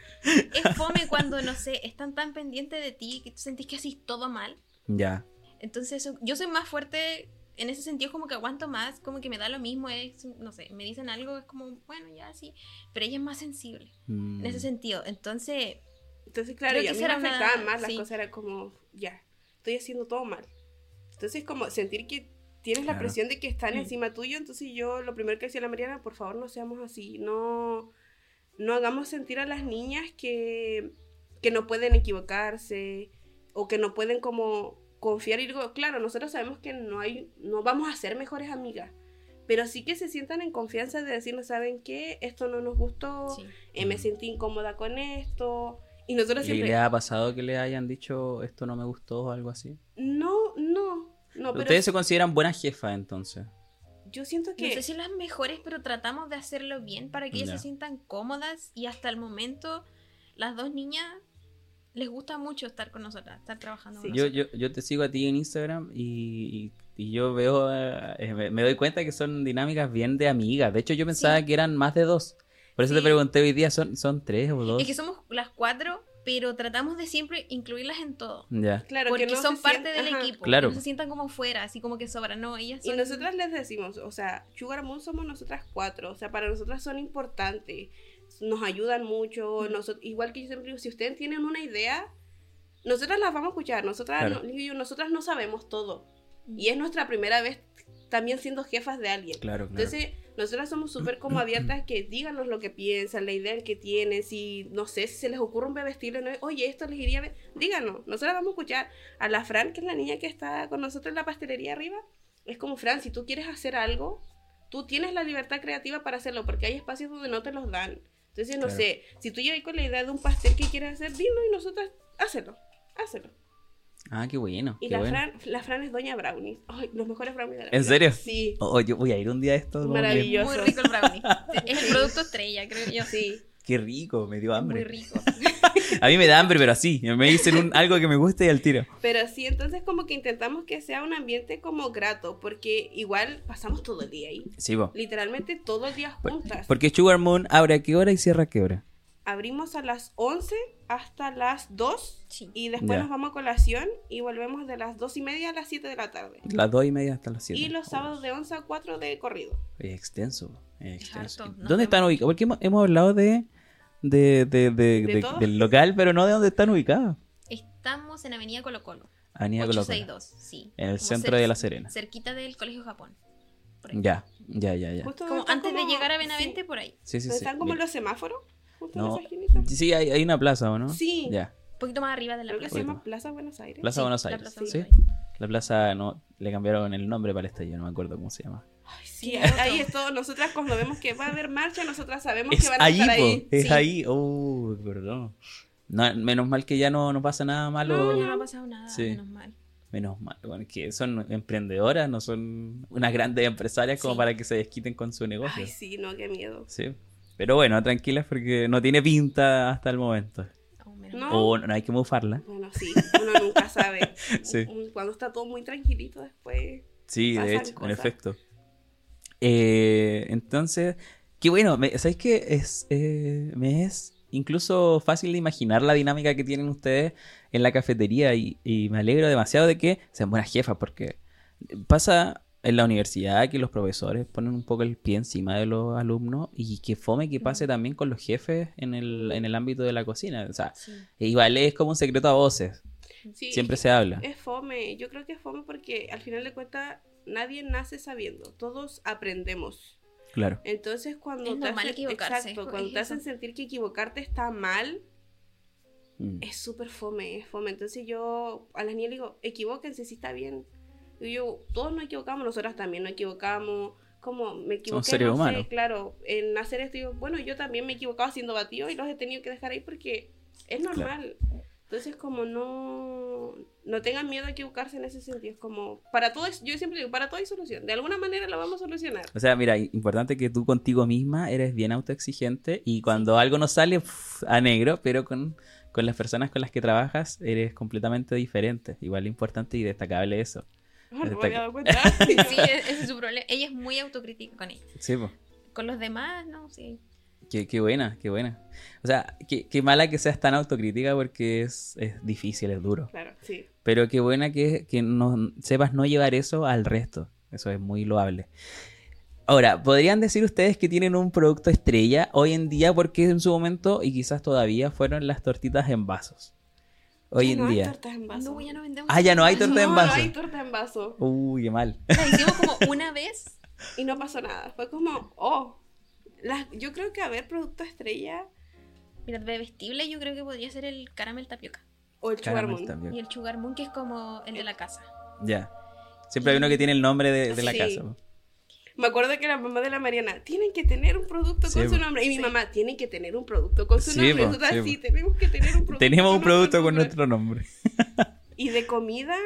es fome cuando, no sé, están tan pendientes de ti que tú sentís que haces todo mal. Ya. Entonces, yo soy más fuerte en ese sentido, como que aguanto más, como que me da lo mismo, es, no sé, me dicen algo, es como, bueno, ya sí, pero ella es más sensible Mm. en ese sentido. Entonces, Entonces, claro, Creo y que a mí me era afectaban más, las sí. cosas eran como, ya. estoy haciendo todo mal. Entonces, como sentir que tienes la presión de que están Mm. encima tuyo, entonces yo lo primero que decía a la Mariana, por favor no seamos así, no, no hagamos sentir a las niñas que, que no pueden equivocarse o que no pueden como confiar y digo, claro, nosotros sabemos que no hay, no vamos a ser mejores amigas, pero sí que se sientan en confianza de decirnos, ¿saben qué? Esto no nos gustó, Sí. eh, me sentí incómoda con esto. Y nosotros ¿Y siempre... le ha pasado que le hayan dicho esto no me gustó o algo así? No, no, no, pero Ustedes se consideran buenas jefas entonces. Yo siento que... No sé si las mejores, pero tratamos de hacerlo bien para que ellas Ya. se sientan cómodas y hasta el momento las dos niñas les gusta mucho estar con nosotras, estar trabajando Sí. con Yo, nosotras. yo, yo te sigo a ti en Instagram y, y- y yo veo, eh, me, me doy cuenta que son dinámicas bien de amigas. De hecho, yo pensaba que eran más de dos. Por eso te Sí. pregunté hoy día, ¿son, son tres o dos? Es que somos las cuatro, pero tratamos de siempre incluirlas en todo. Ya. Claro, porque que no son se parte sientan- del ajá. equipo. Claro. que No se sientan como fuera, así como que sobran. No, ellas Y son... nosotras les decimos, o sea, Sugar Moon somos nosotras cuatro, o sea, para nosotras son importantes, nos ayudan mucho, Mm. noso- igual que yo siempre digo, si ustedes tienen una idea, nosotras las vamos a escuchar, nosotras, Claro. no, nosotras no sabemos todo, y es nuestra primera vez también siendo jefas de alguien. Claro, claro. Entonces, nosotras somos súper como abiertas que díganos lo que piensan, la idea que tienen, si, no sé, si se les ocurre un bebé estilo, ¿no? oye, esto les iría bien, díganos, nosotras vamos a escuchar a la Fran, que es la niña que está con nosotros en la pastelería arriba, es como, Fran, si tú quieres hacer algo, tú tienes la libertad creativa para hacerlo, porque hay espacios donde no te los dan. Entonces, no Claro. sé, si tú llegas con la idea de un pastel que quieres hacer, dilo y nosotras, hácelo, hácelo. Ah, qué bueno. Y qué la, bueno. Fran, la Fran es Doña Brownie. Ay, los mejores brownies de la ¿En vida. serio? Sí. Oh, yo voy a ir un día a esto. Maravilloso. Muy rico el brownie. es el producto estrella, creo yo. Sí. Qué rico, me dio hambre. Muy rico. A mí me da hambre, pero así. Me dicen un- algo que me guste y al tiro. Pero sí, entonces como que intentamos que sea un ambiente como grato, porque igual pasamos todo el día ahí. Sí, vos. Literalmente todo el día juntas. Porque Sugar Moon abre a qué hora y cierra a qué hora. Abrimos a las 11 hasta las 2 Sí. y después nos vamos a colación y volvemos de las 2 y media a las 7 de la tarde. Las dos y media hasta las siete. Y los sábados de 11 a 4 de corrido. Es extenso. Es extenso. harto, no ¿Dónde están ubicados? Porque hemos, hemos hablado de, de, de- de- De de- todo. del local, pero no de dónde están ubicados. Estamos en Avenida Colo Colo. Avenida Colo Colo. 862, sí. En el centro cer- de La Serena. Cerquita del Colegio Japón. Ya, ya, ya, ya. Justo Como antes de llegar a Benavente, sí, por ahí. Sí, sí, sí. están como los semáforos. Justo No. en esa esquinita. Sí, hay, hay una plaza, ¿o no? Sí. Ya. Un poquito más arriba de la Creo que plaza. se llama. Plaza Buenos Aires. Plaza Sí, Buenos la Aires. Plaza sí. Buenos Aires. La plaza no le cambiaron el nombre para el estallido, no me acuerdo cómo se llama. Ay, sí, ahí, es todo. Nosotras cuando vemos que va a haber marcha, nosotras sabemos Es que van a ahí, estar po, ahí. es Sí. ahí. Oh, perdón. No, menos mal que ya no, no pasa nada malo. No, No, no ha pasado nada, Sí. menos mal. Menos mal, bueno, que son emprendedoras, no son unas grandes empresarias como Sí. para que se desquiten con su negocio. Ay, sí, no, qué miedo. Sí. Pero bueno, tranquilas porque no tiene pinta hasta el momento. Oh, No. O no hay que mufarla. Bueno, sí, uno nunca sabe. Sí. Cuando está todo muy tranquilito después. Sí, de hecho, en efecto. Eh, entonces, qué bueno, me, ¿sabes qué? Es, eh, me es incluso fácil de imaginar la dinámica que tienen ustedes en la cafetería y, y me alegro demasiado de que sean buenas jefas porque pasa en la universidad que los profesores ponen un poco el pie encima de los alumnos y que fome que pase también con los jefes en el, en el ámbito de la cocina. O sea, Sí. igual es como un secreto a voces, Sí, siempre se habla. Es fome. Yo creo que es fome porque al final de cuentas nadie nace sabiendo. Todos aprendemos. Claro. Entonces cuando Es te hacen, equivocarse, exacto, es cuando te hacen sentir que equivocarte está mal, Mm. es súper fome, es fome. Entonces yo a las niñas le digo, equivóquense si está bien. Y yo, todos nos equivocamos, nosotras también nos equivocamos. Como me equivoqué, no sé, humanos. claro, en hacer esto, digo, bueno, yo también me he equivocado haciendo batido y los he tenido que dejar ahí porque es normal. Entonces, como no, no tengan miedo a equivocarse en ese sentido. Es como, para todo, es- yo siempre digo, para todo hay solución. De alguna manera lo vamos a solucionar. O sea, mira, importante que tú contigo misma eres bien autoexigente y cuando algo no sale a negro, pero con, con las personas con las que trabajas eres completamente diferente. Igual importante y destacable eso. No me Está- había dado cuenta. Sí, e- ese es su problema. Ella es muy autocrítica con ella. Sí, pues. Con los demás, no, sí. Qué, qué buena, qué buena. O sea, qué, qué mala que seas tan autocrítica porque es, es difícil, es duro. Claro, sí. Pero qué buena que, que no, sepas no llevar eso al resto. Eso es muy loable. Ahora, ¿podrían decir ustedes que tienen un producto estrella hoy en día? Porque en su momento, y quizás todavía, fueron las tortitas en vasos. Hoy en no hay día? tortas en vaso. No, ya no vendemos. Ah, ya no hay tortas. torta en No, vaso. No hay torta en vaso. Uy, qué mal. La hicimos como una vez. Y no pasó nada. Fue como, oh. Las, yo creo que a ver, producto estrella Mira, de vestible yo creo que podría ser el caramel tapioca. o el sugar moon. Y el sugar moon que es como el de la casa. Ya. Siempre hay uno que tiene el nombre de, de la Sí. casa. Me acuerdo que la mamá de la Mariana, tienen que tener un producto Sí, con su nombre. Y mi mamá, tienen que tener un producto con su Sí, nombre. sí, sí, po. tenemos que tener un producto. Tenemos un con producto con nuestro nombre. Y de comida,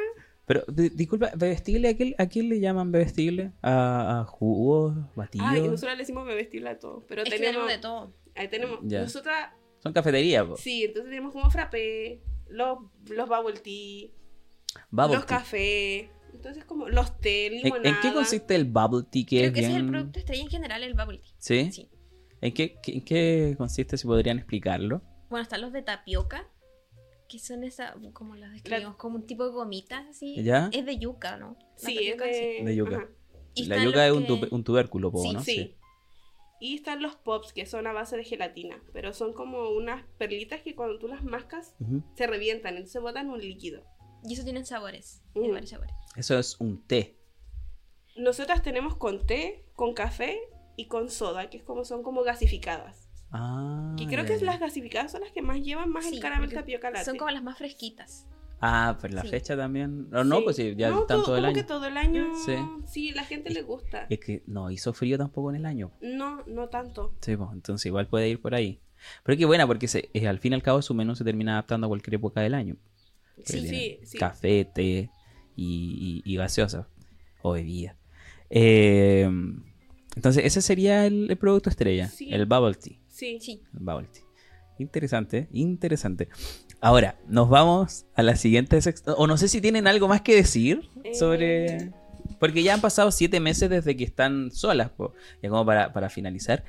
Pero, di- disculpa, ¿bebestible a quién, a quién le llaman bebestible? ¿A, a jugos, batidos? ay, nosotros le decimos bebestible a todo. Pero Es que tenemos, tenemos de todo. ahí tenemos, Ya. nosotras, Son cafeterías, po. sí, entonces tenemos como frappé, los, los bubble tea, Bubble los tea. cafés, entonces como los té, ¿En, limonada. en qué consiste el bubble tea? Que Creo es que ese es el bien- producto estrella en general, el bubble tea. ¿Sí? Sí. ¿En qué, qué- en qué consiste, si podrían explicarlo? Bueno, están los de tapioca, que son esas, como las describimos, como un tipo de gomitas así. ¿Ya? Es de yuca, ¿no? La Sí, es de, De yuca. ajá. Y La yuca es un, tupe- un tubérculo, po, Sí, ¿no? Sí. Y están los pops, que son a base de gelatina, pero son como unas perlitas que cuando tú las mascas Ujú. se revientan, entonces botan un líquido. Y eso tienen sabores. Ujú. Tienen varios sabores. Eso es un té. Nosotras tenemos con té, con café y con soda, que es como son como gasificadas. Ah, Y creo ya, que ya. las gasificadas son las que más llevan más Sí, el caramel tapioca latte. Son como las más fresquitas. Ah, pero la Sí. fecha también. No, no, Sí. pues sí, ya No, están todo el año. que todo el año. Sí. Sí, la gente le gusta. Es que no hizo frío tampoco en el año. No, no tanto. Sí, pues, entonces igual puede ir por ahí. Pero qué buena, porque se, eh, al fin y al cabo su menú se termina adaptando a cualquier época del año. Sí, sí, sí. Café, té y, y, y gaseosa o bebida. Eh, entonces, ese sería el, el producto estrella, Sí. el bubble tea. Sí. Sí. El bubble tea. Interesante, interesante. Ahora, nos vamos a la siguiente sección. O no sé si tienen algo más que decir sobre. Eh. Porque ya han pasado siete meses desde que están solas, po. ya como para, para finalizar.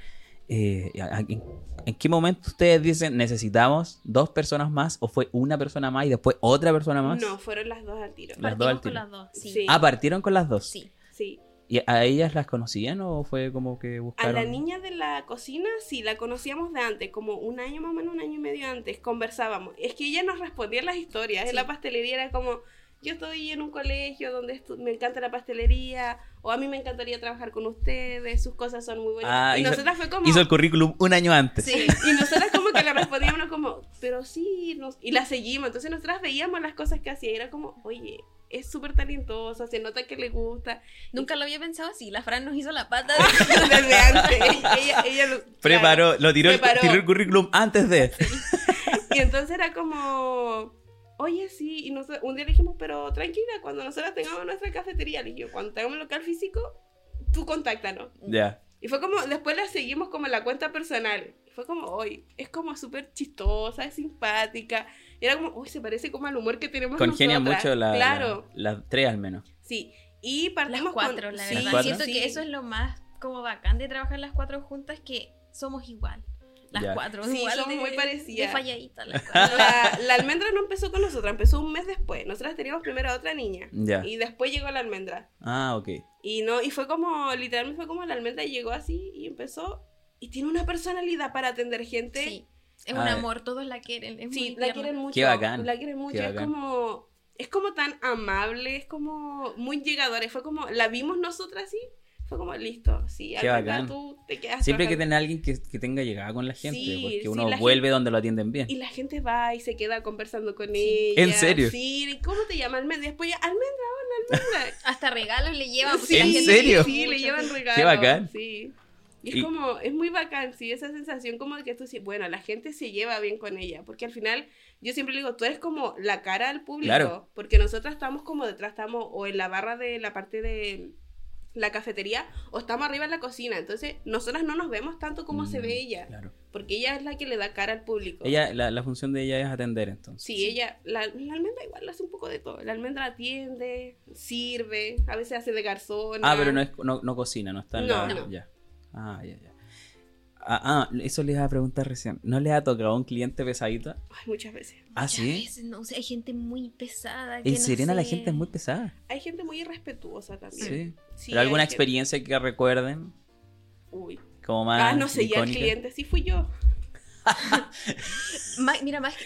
Eh, ¿a- a- ¿en, en qué momento ustedes dicen necesitamos dos personas más? ¿O fue una persona más y después otra persona más? No, fueron las dos al tiro. Las dos al Partimos con tiro. las dos. Sí. Sí. Ah, partieron con las dos. Sí. Sí. ¿Y a ellas las conocían o fue como que A buscaron? la niña de la cocina, sí, la conocíamos de antes, como un año más o menos, un año y medio antes, conversábamos. Es que ella nos respondía las historias. En la pastelería era como, yo estoy en un colegio donde me encanta la pastelería, o a mí me encantaría trabajar con ustedes, sus cosas son muy buenas. Ah, y hizo- nosotras fue como... Hizo el currículum un año antes. Sí, y nosotras como que le respondíamos como, pero sí, nos... y la seguimos. Entonces nosotras veíamos las cosas que hacía y era como, oye, es súper talentosa, se nota que le gusta. Nunca lo había pensado así. La Fran nos hizo la pata. Desde antes. Ella, ella lo, Preparó, claro, lo tiró el, preparó. tiró el currículum antes de. Y entonces era como, oye, sí, y nosotros, un día le dijimos, pero tranquila, cuando nosotros tengamos nuestra cafetería, le dije, cuando tengamos un local físico, tú contáctanos. Ya. Y fue como, después la seguimos como en la cuenta personal. Y Fue como, hoy es como súper chistosa, es simpática. Y era como, uy, se parece como al humor que tenemos nosotras. mucho la, Claro, la- las tres al menos. sí. Y Las partimos cuatro, con... la verdad. cuatro. Siento sí. que eso es lo más como bacán de trabajar las cuatro juntas, que somos igual. Las Ya. cuatro, Sí, igual somos de, muy parecidas. De falladita las cuatro. La, la almendra no empezó con nosotras, empezó un mes después. Nosotras teníamos primero a otra niña. Ya. Y después llegó la almendra. Ah, ok. Y no, y fue como, literalmente fue como la almendra llegó así y empezó. Y tiene una personalidad para atender gente. Sí. Es Ah, un eh. amor, todos la quieren. Es Sí, muy la quieren mucho. Qué bacán, La quieren mucho. qué Es bacán. como. Es como tan amable, es como muy llegadora. Fue como, la vimos nosotras así. Fue como, listo, sí, Qué tú te quedas. Siempre hay que trabajando". tener alguien que, que tenga llegada con la gente, Sí, porque sí, uno vuelve gente- donde lo atienden bien. Y la gente va y se queda conversando con Sí. ella. ¿En serio? Sí, ¿y ¿cómo te llama Almendra? Y después ya, Almendra, hola, Almendra. Hasta regalos le llevan. Sí, la ¿En gente serio? Sí, le llevan regalos. Qué bacán. Sí. Y es Y- como, es muy bacán, sí, esa sensación como de que tú bueno, la gente se lleva bien con ella, porque al final, yo siempre le digo, tú eres como la cara al público, Claro. porque nosotras estamos como detrás, estamos o en la barra de la parte de la cafetería, o estamos arriba en la cocina, entonces nosotras no nos vemos tanto como se Mm, ve ella, Claro. porque ella es la que le da cara al público. Ella, la, la función de ella es atender, entonces. Sí, ella, la, la almendra igual hace un poco de todo. La almendra atiende, sirve, a veces hace de garzona. Ah, pero no, es, no, no cocina, no está en No, la... no. Ya. Ah, ya, ya. Ah, ah, eso les iba a preguntar recién. ¿No les ha tocado un cliente pesadito? Ay, muchas veces. Ah, A sí. veces, no, o sea, hay gente muy pesada. que En no Serena la gente es muy pesada. Hay gente muy irrespetuosa también. Sí. Sí, ¿Pero alguna gente- experiencia que recuerden? Uy. Como más Ah, no sé, ya el cliente, sí fui yo. Mira, más que-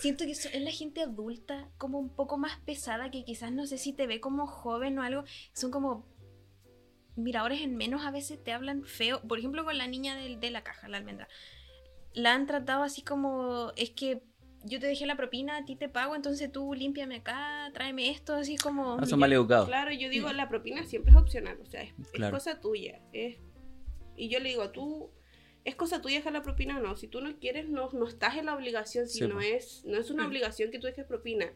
siento que es la gente adulta, como un poco más pesada, que quizás no sé si te ve como joven o algo. Son como miradores en menos, a veces te hablan feo. Por ejemplo, con la niña del- de, la caja, la almendra. La han tratado así como, es que yo te dejé la propina, a ti te pago, entonces tú límpiame acá, tráeme esto, así como... Ah, son mal educados. Claro, yo digo, la propina siempre es opcional, o sea, es, cosa tuya. Es, y yo le digo, tú, es cosa tuya dejar la propina o no. Si tú no quieres, no, no estás en la obligación, si Sí, no es, no es una Mm. obligación que tú dejes propina.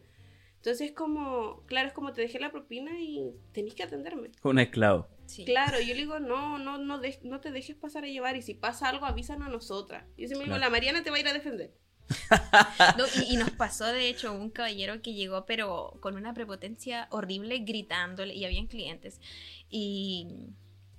Entonces es como, claro, es como te dejé la propina y tenés que atenderme. Un esclavo. Sí. Claro, yo le digo, no, no, no, de- no te dejes pasar a llevar y si pasa algo, avísanos a nosotras. Yo siempre digo, Claro. la Mariana te va a ir a defender. No, y, y nos pasó, de hecho, un caballero que llegó, pero con una prepotencia horrible, gritándole, y habían clientes. Y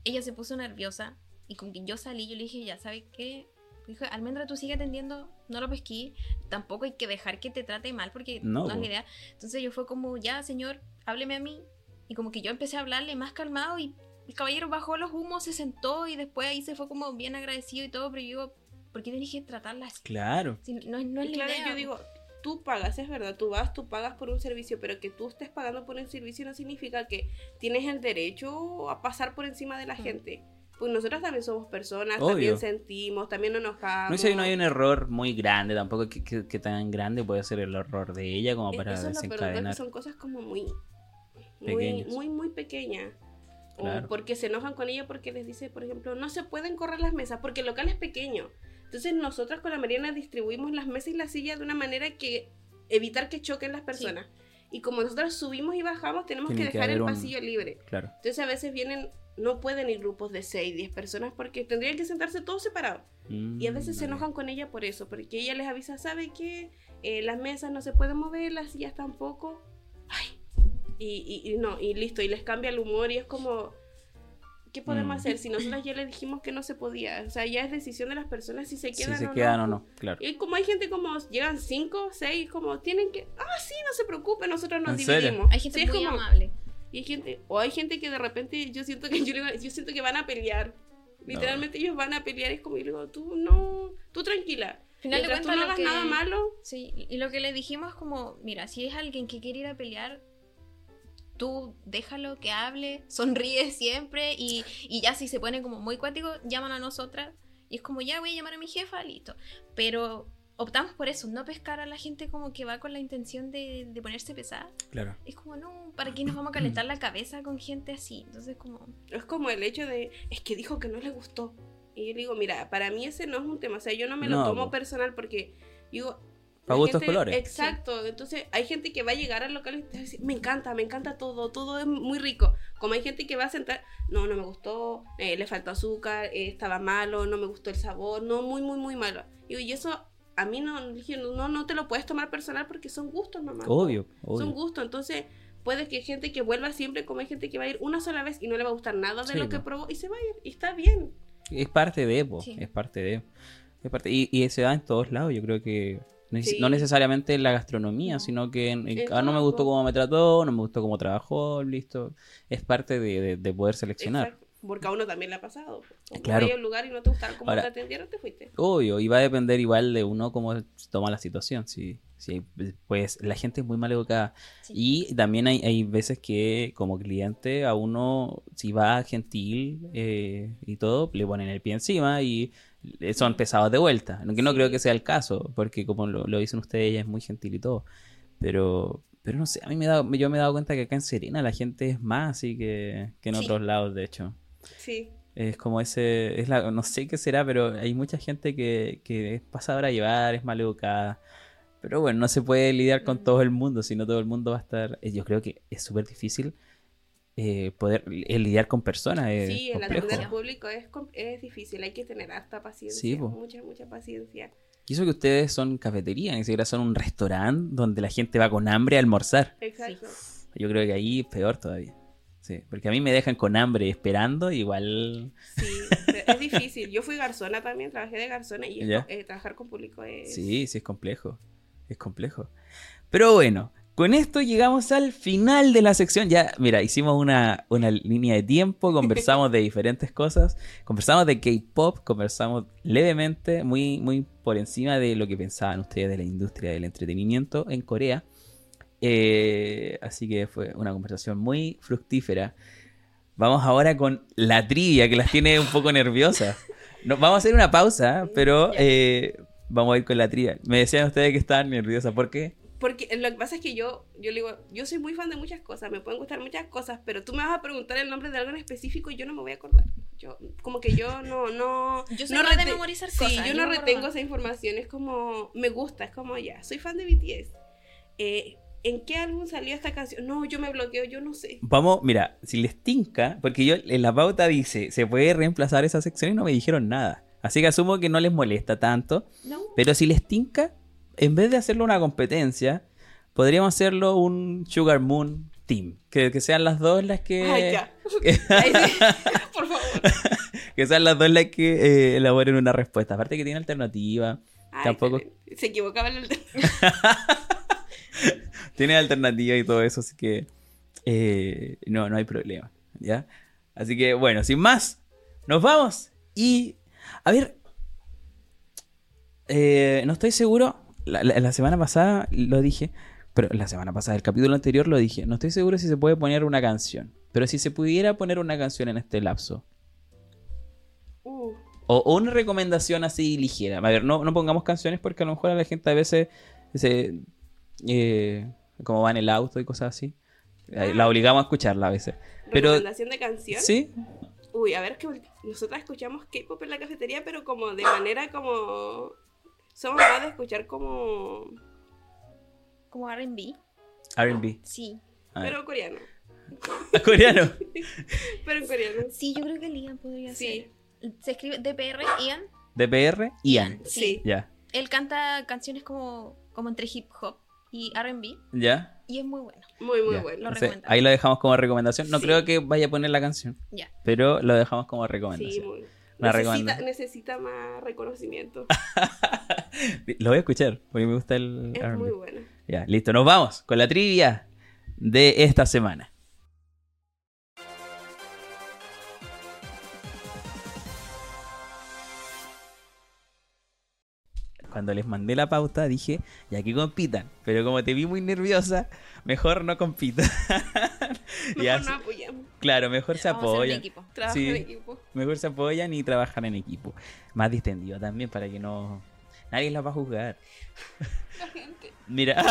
ella se puso nerviosa, y con que yo salí, yo le dije, ya, ¿sabes qué? Dije, Almendra, tú sigue atendiendo, no lo pesquí, tampoco hay que dejar que te trate mal, porque No, no, es la idea. Entonces yo fue como, ya, señor, hábleme a mí. Y como que yo empecé a hablarle más calmado, y el caballero bajó los humos, se sentó, y después ahí se fue como bien agradecido y todo, pero yo digo, ¿por qué tenés que tratarla así? Claro. Si no, no es la claro, idea. yo digo, tú pagas, es verdad, tú vas, tú pagas por un servicio, pero que tú estés pagando por un servicio no significa que tienes el derecho a pasar por encima de la Mm. gente. Pues nosotros también somos personas, Obvio. también sentimos, también nos enojamos. No sé si no hay un error muy grande, tampoco que, que- que tan grande puede ser el error de ella como E- para Eso es lo peor, desencadenar. son cosas como muy, muy, muy, muy pequeñas. Claro. O porque se enojan con ella porque les dice, por ejemplo, no se pueden correr las mesas porque el local es pequeño. Entonces nosotras con la Mariana distribuimos las mesas y las sillas de una manera que evitar que choquen las personas. Y como nosotras subimos y bajamos, tenemos Tiene que que dejar el haber un- pasillo libre. Claro. Entonces a veces vienen, no pueden ir grupos de 6, 10 personas porque tendrían que sentarse todos separados. Y a veces se Mm, enojan con ella por eso, porque ella les avisa, ¿sabe qué? Eh, las mesas no se pueden mover, las sillas tampoco. Ay. Y, y- y no, y listo, y les cambia el humor y es como, ¿qué podemos Mm. hacer? Si nosotras ya le dijimos que no se podía, o sea, ya es decisión de las personas si se Si quedan se o quedan no. o no, claro. Y como hay gente como, llegan cinco, seis, como tienen que, ah, sí, no se preocupe, nosotros nos ¿En serio? dividimos. Hay gente Sí, es muy como- amable. y hay gente, o hay gente que de repente yo siento que yo, yo siento que van a pelear. Literalmente ellos van a pelear, es como le digo, tú no, tú tranquila. Al final de cuentas, no hagas que- nada malo, Sí, y lo que le dijimos es como, mira, si es alguien que quiere ir a pelear, tú déjalo que hable, sonríe siempre y, y ya si se pone como muy cuático, llaman a nosotras y es como, ya voy a llamar a mi jefa, listo. Pero optamos por eso, no pescar a la gente como que va con la intención de, de ponerse pesada. Claro. Es como, no, ¿para qué nos vamos a calentar la cabeza con gente así? Entonces como, es como el hecho de, es que dijo que no le gustó. Y yo le digo, mira, para mí ese no es un tema, o sea, yo no me lo No, tomo personal porque digo... Pa' la gustos colores. Exacto, entonces hay gente que va a llegar al local y te va a decir, me encanta, me encanta todo, todo es muy rico. Como hay gente que va a sentar, no, no me gustó, eh, le faltó azúcar, eh, estaba malo, no me gustó el sabor, no, muy, muy, muy malo. Y, eso a mí no, no, no te lo puedes tomar personal porque son gustos nomás. Obvio, Son obvio. gustos, entonces puede que hay gente que vuelva siempre, como hay gente que va a ir una sola vez y no le va a gustar nada de Sí, lo que probó y se va a ir, y está bien. Es parte de, po, Sí. es parte de. Es parte, y, y se da en todos lados, yo creo que neces- Sí. no necesariamente en la gastronomía, sino que en, ah, no me gustó cómo me trató, no me gustó cómo trabajó, listo. Es parte de, de- de poder seleccionar. Exacto, Porque a uno también le ha pasado. Como Claro. a un lugar y no te gustaba cómo Ahora- te atendieron, te fuiste. Obvio, y va a depender igual de uno cómo toma la situación. Si, si pues la gente es muy mal educada. Sí. Y también hay, hay veces que como cliente a uno, si va gentil eh, y todo, le ponen el pie encima y son pesados de vuelta. Que no creo que sea el caso, porque como lo, lo dicen ustedes, ella es muy gentil y todo. Pero, pero no sé, a mí me he dado, yo me he dado cuenta que acá en Serena la gente es más así que, que en Sí. otros lados, de hecho. Sí. Es como ese, es la, no sé qué será, pero hay mucha gente que, que es pasadora a llevar, es mal educada. Pero bueno, no se puede lidiar con Mm. todo el mundo, si no todo el mundo va a estar... eh, Yo creo que es súper difícil eh, poder eh, lidiar con personas, es sí, el atender público es, es difícil, hay que tener harta paciencia. Sí, mucha, mucha paciencia. Y eso que ustedes son cafetería, ni siquiera son un restaurante donde la gente va con hambre a almorzar. Exacto. Yo creo que ahí es peor todavía. Sí, porque a mí me dejan con hambre esperando, igual... Sí, es difícil. Yo fui garzona también, trabajé de garzona y eh, trabajar con público es... Sí, sí, es complejo. Es complejo. Pero bueno, Con esto llegamos al final de la sección. Ya, mira, hicimos una, una línea de tiempo, conversamos de diferentes cosas, conversamos de K-pop, conversamos levemente, muy, muy por encima de lo que pensaban ustedes de la industria del entretenimiento en Corea. Eh, así que fue una conversación muy fructífera. Vamos ahora con la trivia, que las tiene un poco nerviosas. No, vamos a hacer una pausa, pero eh, vamos a ir con la trivia. Me decían ustedes que estaban nerviosas. ¿Por qué? Porque lo que pasa es que yo, yo le digo, yo soy muy fan de muchas cosas, me pueden gustar muchas cosas, pero tú me vas a preguntar el nombre de algo en específico y yo no me voy a acordar. Yo, como que yo no, no. Yo soy no de rete- memorizar Sí, cosas, yo yo no retengo esa información, es como, me gusta, es como ya, soy fan de BTS. Eh, ¿En qué álbum salió esta canción? No, yo me bloqueo, yo no sé. Vamos, mira, si les tinca, porque yo en la pauta dice, se puede reemplazar esa sección y no me dijeron nada. Así que asumo que no les molesta tanto. No. Pero si les tinca, en vez de hacerlo una competencia, podríamos hacerlo un Sugar Moon Team. Que, que sean las dos las que. Ay, ya. que, Ay, sí. Por favor. que sean las dos las que eh, elaboren una respuesta. Aparte que tiene alternativa. Ay, Tampoco- Se equivocaba el Tiene alternativa y todo eso, así que eh, no, no hay problema, ¿ya? Así que bueno, sin más, nos vamos y a ver, eh, no estoy seguro, la, la- la semana pasada lo dije, pero la semana pasada, el capítulo anterior lo dije, no estoy seguro si se puede poner una canción, pero si se pudiera poner una canción en este lapso, Uh, o, o una recomendación así ligera. A ver, no, no pongamos canciones porque a lo mejor a la gente a veces se, eh, como va en el auto y cosas así. eh, La obligamos a escucharla a veces. Pero recomendación de canción. sí, Uy, a ver, que nosotras escuchamos K-pop en la cafetería, pero como de manera como. Somos más de escuchar como. Como R&B. R&B. Sí. A ver. Pero coreano. Coreano. Pero en coreano. Sí, yo creo que Liam podría Sí. ser. Se escribe DPR, Ian. DPR, Ian. Sí. Ya. Él canta canciones como, como entre hip hop y R&B. Ya. Y es muy bueno. Muy, muy bueno. Lo Entonces, recomendamos. ahí lo dejamos como recomendación. No Sí. creo que vaya a poner la canción, Ya. pero lo dejamos como Sí, recomendación. muy. Una Necesita, más reconocimiento. Lo voy a escuchar porque me gusta el Es muy bueno. Ya, listo. Nos vamos con la trivia de esta semana. Cuando les mandé la pauta dije, ya que compitan, pero como te vi muy nerviosa, mejor no compitan. Y Mejor así- no apoyamos. Claro, mejor se Vamos apoyan. equipo. Sí. en equipo. Mejor se apoyan y trabajan en equipo. Más distendido también para que no... Nadie las va a juzgar. La gente. Mira,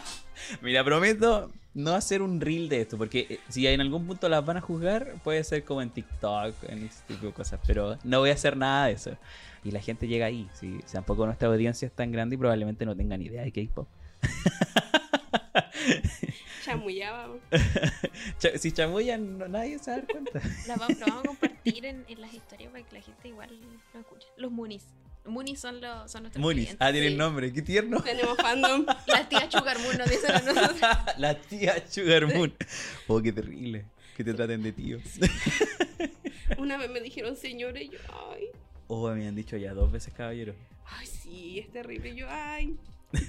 mira, prometo no hacer un reel de esto, porque eh, si en algún punto las van a juzgar, puede ser como en TikTok, en ese tipo de cosas, pero no voy a hacer nada de eso. Y la gente llega ahí, si, si tampoco nuestra audiencia es tan grande y probablemente no tengan idea de K-pop. Chamullaba. Cha- si chamullan, no- nadie se va a dar cuenta. La vamos, lo vamos a compartir en, en las historias para que la gente igual lo escuche. Los Moonies. Moonies son, los, son nuestros Munis, clientes. ah, tiene sí. el nombre, qué tierno. Tenemos fandom. Las tías Sugar Moon nos dicen a nosotros. La tía Sugar Moon. Oh, qué terrible. Que te traten de tío. Una vez me dijeron señora y yo, ay, Oh, me han dicho ya dos veces caballero. ay, sí, es terrible. Y yo, ay,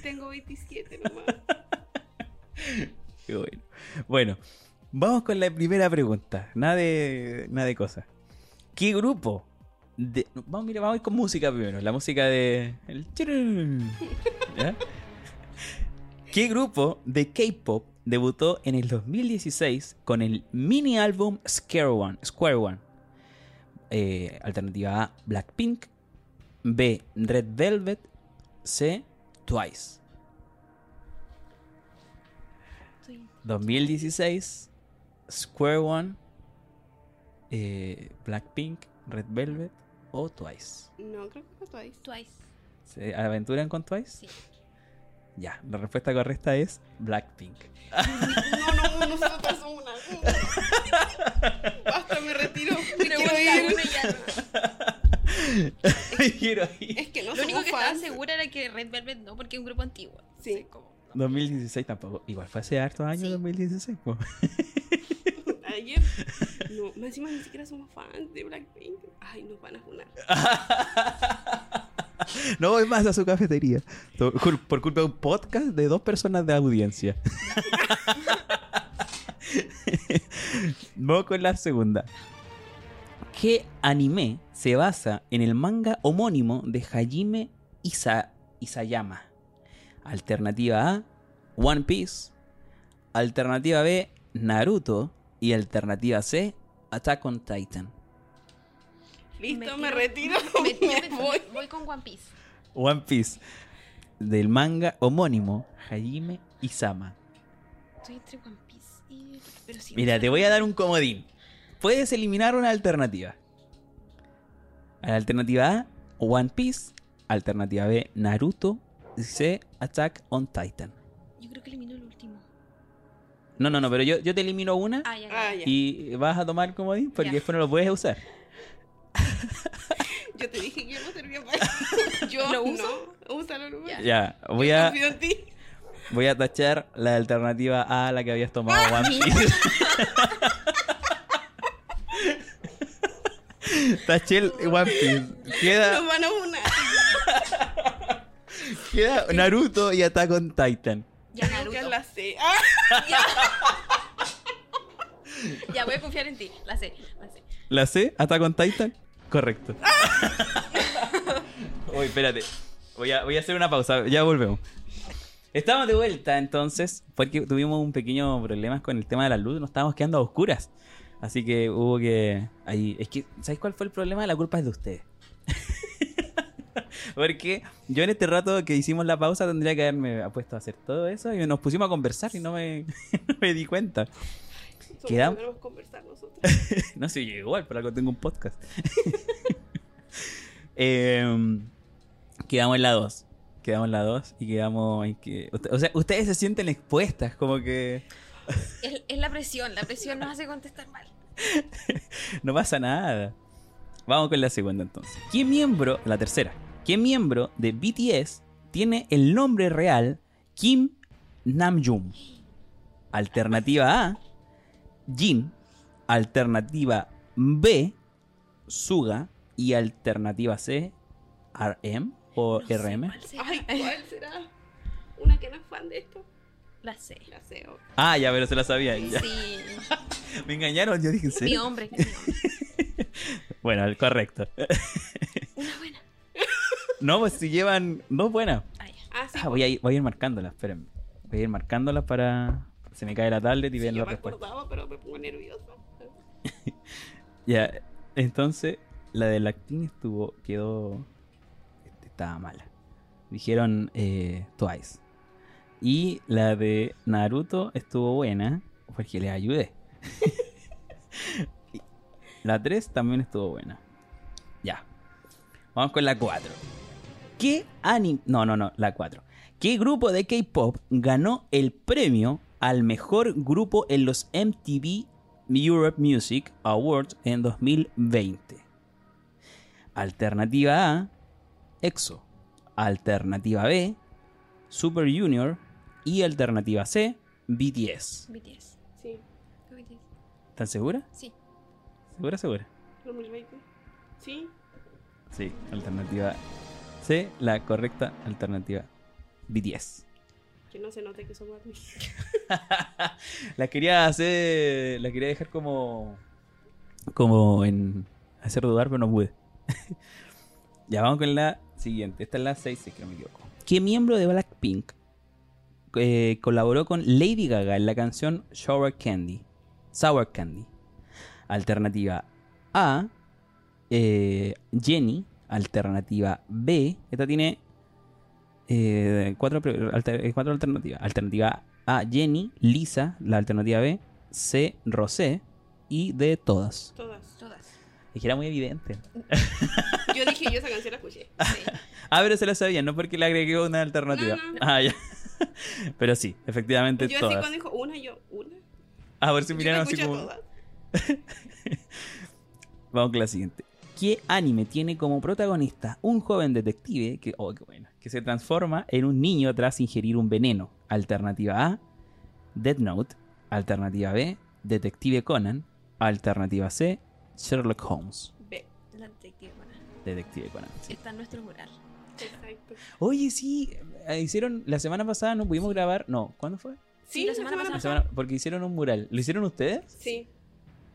tengo 27 nomás. Bueno. Vamos con la primera pregunta. Nada de, nada de cosas. ¿Qué grupo? De, vamos, mira, vamos a ir con música primero. La música de. ¿Qué grupo de K-pop debutó en el 2016 con el mini álbum Square One? Square One. Eh, alternativa A, Blackpink. B, Red Velvet. C, Twice. 2016, Square One, eh, Blackpink, Red Velvet o Twice. No, creo que fue Twice. Twice. ¿Se aventuran con Twice? Sí. Ya, la respuesta correcta es Blackpink. No, no, nosotros somos una. Basta, me retiro. Me quiero ir. ya no. Quiero ir. Es que no Lo único que estaba segura era que Red Velvet no, porque es un grupo antiguo. Sí. Como, no. 2016 tampoco. Igual fue hace hartos años Sí. 2016. po. Ayer. No, más encima ni siquiera somos fans de Blackpink. Ay, nos van a funar. No voy más a su cafetería. Por culpa de un podcast de dos personas de audiencia. Vamos con la segunda. ¿Qué anime se basa en el manga homónimo de Hajime Isa- Isayama? Alternativa A, One Piece. Alternativa B, Naruto. Y alternativa C, Attack on Titan. Listo, me, retiro. Me, yo me me- voy. voy con One Piece. One Piece. Del manga homónimo Hajime Isama. Estoy entre One Piece y. Pero sí, Mira, te voy a dar un comodín. Puedes eliminar una alternativa. A la alternativa A, One Piece. Alternativa B, Naruto. C, Attack on Titan. Yo creo que elimino el último. No, no, no, pero yo, yo te elimino una Ah, ya. Ah, ya. ya. y vas a tomar el comodín porque Ya. después no lo puedes usar. Yo te dije que yo no servía para eso. Yo ¿Lo uso? no. Úsalo nomás. Ya. Voy Yo a, confío en ti. voy a tachar la alternativa A, la que habías tomado One Piece. Taché el One Piece. Queda, Nos van a una. queda Naruto y Attack on Titan. Ya, Naruto. la sé. Ya, voy a confiar en ti. La sé, la sé. ¿La C? ¿Attack on Titan? Correcto. Uy, espérate. Voy a, voy a hacer una pausa. Ya volvemos. Estamos de vuelta entonces, porque tuvimos un pequeño problema con el tema de la luz. Nos estábamos quedando a oscuras. Así que hubo que. Ahí. Es que, ¿sabéis cuál fue el problema? La culpa es de ustedes. Porque yo en este rato que hicimos la pausa tendría que haberme puesto a hacer todo eso y nos pusimos a conversar y no me, no me di cuenta. Quedamos- conversar nosotros. No sé, yo igual, por algo tengo un podcast. Em, quedamos en la 2. Quedamos en la 2 y quedamos en que... O sea, ustedes se sienten expuestas, como que Es, es la presión. La presión nos hace contestar mal. no pasa nada. Vamos con la segunda entonces. ¿Qué miembro, la tercera, qué miembro de BTS tiene el nombre real Kim Namjoon? Alternativa A, Jin. Alternativa B, Suga. Y alternativa C, RM o No sé RM. cuál será. Ay, ¿cuál será? Una que no es fan de esto. La sé. La oh. Ah, ya, pero se la sabía. ya. Sí. Me engañaron, yo dije, ¿en Mi hombre. mi hombre. Bueno, el correcto. Una buena. No, pues si llevan dos buenas. Ah. Ah, sí. Ah, voy a ir, voy a ir marcándolas, espérenme. Voy a ir marcándolas para... Se me cae la tablet y sí, ven yo la me respuesta. acordaba, pero me pongo nerviosa. Ya, entonces, la de Lactin estuvo... Quedó... este, Estaba mala. Dijeron eh, Twice. Y la de Naruto estuvo buena porque les ayudé. La 3 también estuvo buena. Ya. Vamos con la 4. ¿Qué anime... No, no, no, la 4. ¿Qué grupo de K-Pop ganó el premio al mejor grupo en los MTV Europe Music Awards en 2020? Alternativa A, EXO. Alternativa B, Super Junior. Y alternativa C, BTS. BTS. Sí, BTS. ¿Están segura? Sí. ¿Segura, segura? 2020. Sí. Sí, alternativa C, la correcta alternativa BTS. Que no se note que somos la quería hacer, la quería dejar como como en hacer dudar, pero no pude. ya vamos con la siguiente. Esta es la 6, si no me equivoco. ¿Qué miembro de Blackpink eh, colaboró con Lady Gaga en la canción Sour Candy? Sour Candy. Alternativa A, eh, Jenny. Alternativa B, esta tiene eh, cuatro, alter- eh, cuatro alternativas. Alternativa A, Jenny. Lisa, la alternativa B. C, Rosé. Y D, todas. Todas. Todas. Es que era muy evidente. Yo dije, yo esa canción la escuché. Sí. Ah, pero se la sabían, no porque le agregué una alternativa. No, no. Ah, ya. pero sí, efectivamente Yo así todas. cuando dijo una, yo, una. A ver si miraron así como. todas. Vamos con la siguiente. ¿Qué anime tiene como protagonista un joven detective que, oh, qué bueno, que se transforma en un niño tras ingerir un veneno? Alternativa A, Death Note. Alternativa B, Detective Conan. Alternativa C, Sherlock Holmes. B. La detective buena. Detective Conan. sí. Está en nuestro mural. Exacto. Oye, sí, eh, hicieron la semana pasada, no pudimos grabar. No, ¿cuándo fue? Sí, la semana La pasada. semana- porque hicieron un mural. ¿Lo hicieron ustedes? Sí,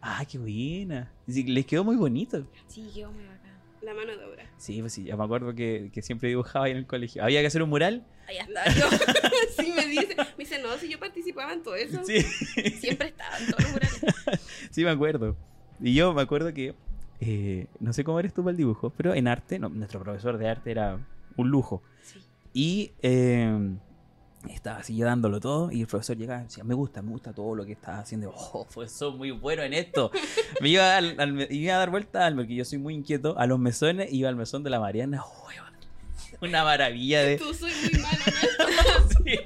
Ah, qué buena. Sí, les quedó muy bonito. Sí, quedó muy bacán. la mano de obra. Sí, pues sí, ya me acuerdo que, que siempre dibujaba ahí en el colegio. Había que hacer un mural. Ahí está. Yo sí, me dice, me dice, no, si yo participaba en todo eso. Sí, siempre estaba en todos los murales. sí me acuerdo. Y yo me acuerdo que, eh, no sé cómo eres tú para el dibujo, pero en arte, no, nuestro profesor de arte era un lujo. Sí. Y eh, estaba así yo dándolo todo y el profesor llegaba y decía, me gusta, me gusta todo lo que estás haciendo. Oh, sos muy bueno en esto. me iba, al- me iba a dar vuelta al porque yo soy muy inquieto, a los mesones, iba al mesón de la Mariana. Oh, una maravilla de... Tú soy muy malo en esto. Sí.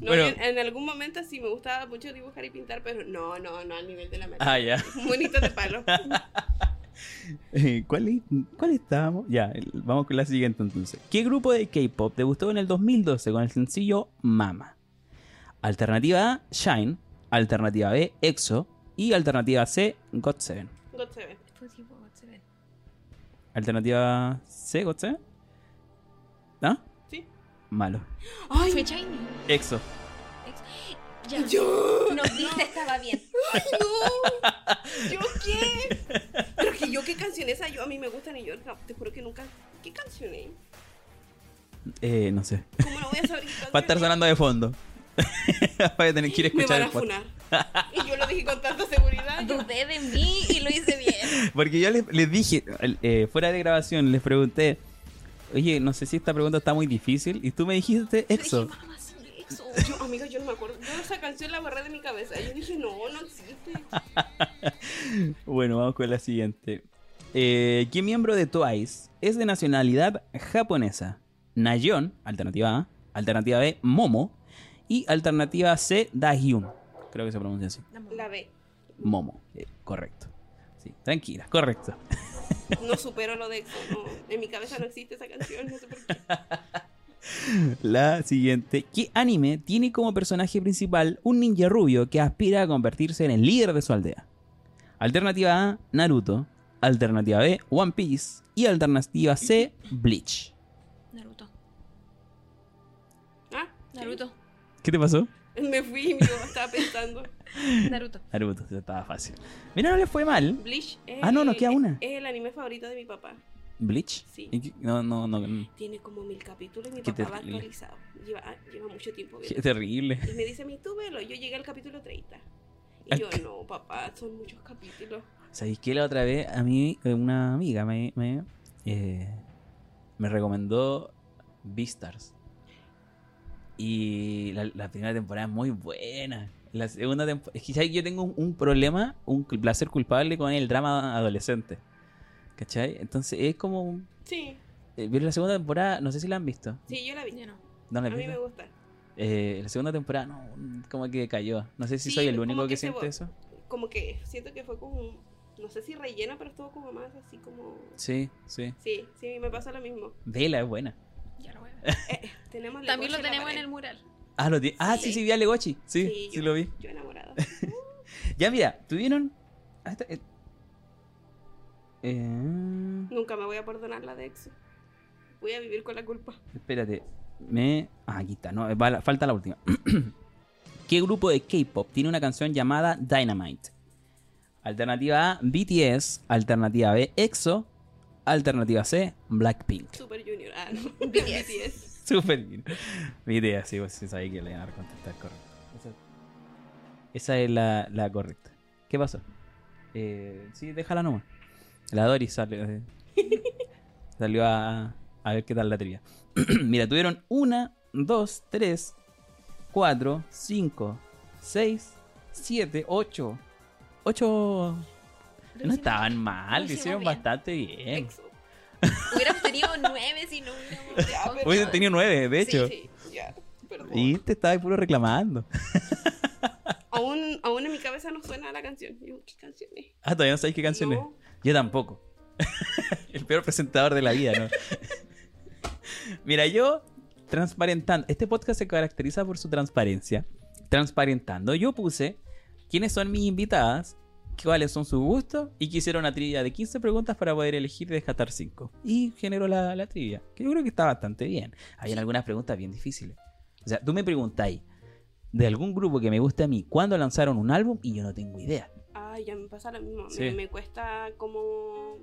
No, Bueno. en, en algún momento sí me gustaba mucho dibujar y pintar, pero no, no, no al nivel de la María. Ah, ya. Bonitos de palo. Eh, ¿Cuál, es- ¿Cuál estábamos? Ya, vamos con la siguiente entonces. ¿Qué grupo de K-pop debutó en el 2012 con el sencillo Mama? Alternativa A, Shine. Alternativa B, EXO. Y alternativa C, GOT7. God Seven. Fue tipo, se ve. Alternativa C, GOT7. ¿No? Sí. Malo. Ay, Fue Shiny. EXO. Ya. yo. Nos viste, estaba bien. No. ¿Yo qué? Que yo qué canciones hay, yo a mí me gustan y yo te juro que nunca. ¿Qué canciones? Eh, no sé. ¿Cómo no voy a saber qué Va a estar sonando de fondo. Voy a tener que ir a Me escuchar van a el. Y yo lo dije con tanta seguridad. Dudé de mí y lo hice bien. Porque yo les, les dije, eh, fuera de grabación, les pregunté, oye, no sé si esta pregunta está muy difícil. Y tú me dijiste Yo EXO. dije, "Mamá, sí, EXO". Yo, amiga, yo no me acuerdo. Yo esa canción la borré de mi cabeza. Yo dije, no, no. Bueno, vamos con la siguiente. Eh, ¿Qué miembro de Twice es de nacionalidad japonesa? Nayeon, alternativa A. Alternativa B, Momo. Y alternativa C, Dahyun. Creo que se pronuncia así. La B. Momo. Eh, correcto. Sí, tranquila, correcto. No supero lo de. No. En mi cabeza no existe esa canción. No sé por qué. La siguiente. ¿Qué anime tiene como personaje principal un ninja rubio que aspira a convertirse en el líder de su aldea? Alternativa A, Naruto. Alternativa B, One Piece. Y alternativa C, Bleach. Naruto. Ah, Naruto. ¿Qué te pasó? Me fui y estaba pensando. Naruto. Naruto, estaba fácil. Mira, no le fue mal. Bleach es, Ah, no, nos queda una. Es el anime favorito de mi papá. ¿Bleach? Sí. ¿Y qué? No, no, no. Tiene como mil capítulos y mi Qué papá va actualizado. Lleva, ah, lleva mucho tiempo Qué terrible. Y me dice a mí, tú velo. Yo llegué al capítulo 30. Y Al yo, no, papá, son muchos capítulos. ¿Sabéis que la otra vez a mí eh, una amiga me, me, eh, me recomendó Beastars? Y la, la primera temporada es muy buena. La segunda temporada... Es que ¿sabes? yo tengo un, un problema, un placer culpable con el drama adolescente. ¿Cachai? Entonces es como... Sí, eh, pero la segunda temporada, no sé si la han visto. sí, yo la vi. Yo no. ¿No la A mí me gusta. Eh, la segunda temporada, no, como que cayó. No sé si Sí, soy el único que, siente eso. Como que siento que fue como, no sé si rellena, pero estuvo como más así como... Sí, sí. Sí, sí, me pasa lo mismo. Vela, es buena. Ya lo voy a ver. Eh, tenemos También lo tenemos en el mural. Ah, lo ah sí, Sí. sí, vi a Legochi. Sí, sí, yo, lo vi. Yo enamorada. Ya, mira, tuvieron. ah, esta- eh, Nunca me voy a perdonar la de EXO. Voy a vivir con la culpa. espérate. Me. Ah, aquí está. No, va la- falta la última. ¿Qué grupo de K-pop tiene una canción llamada Dynamite? Alternativa A, BTS. Alternativa B, EXO. Alternativa C, Blackpink. Super Junior. Ah, no. BTS. BTS. Súper bien. BTS, sí, pues sí, sabía que le iban a contestar correcto. Esa, esa es la, la correcta. ¿Qué pasó? Eh, sí, déjala nomás. La Doris salió, eh, salió a, a ver qué tal la trivia. Mira, tuvieron una, dos, tres, cuatro, cinco, seis, siete, ocho. Ocho. No estaban mal, lo hicieron bien. bastante bien. EXO. Hubiéramos tenido nueve si no hubiéramos. Hubiesen tenido nueve, de hecho. Sí, sí, ya. Perdón. Y te estaba puro reclamando. Aún, aún en mi cabeza no suena la canción. Yo, ¿qué canción es? Ah, todavía no sabéis qué canción es. Yo tampoco. El peor presentador de la vida, ¿no? Mira, yo transparentando. Este podcast se caracteriza por su transparencia. Transparentando. Yo puse quiénes son mis invitadas cuáles son sus gustos y que hiciera una trivia de 15 preguntas para poder elegir y descartar 5. Y generó la, la trivia, que yo creo que está bastante bien. Habían algunas preguntas bien difíciles. O sea, tú me preguntáis de algún grupo que me guste a mí cuándo lanzaron un álbum y yo no tengo idea. Ay, ya me pasa lo mismo. Sí. Me, me cuesta como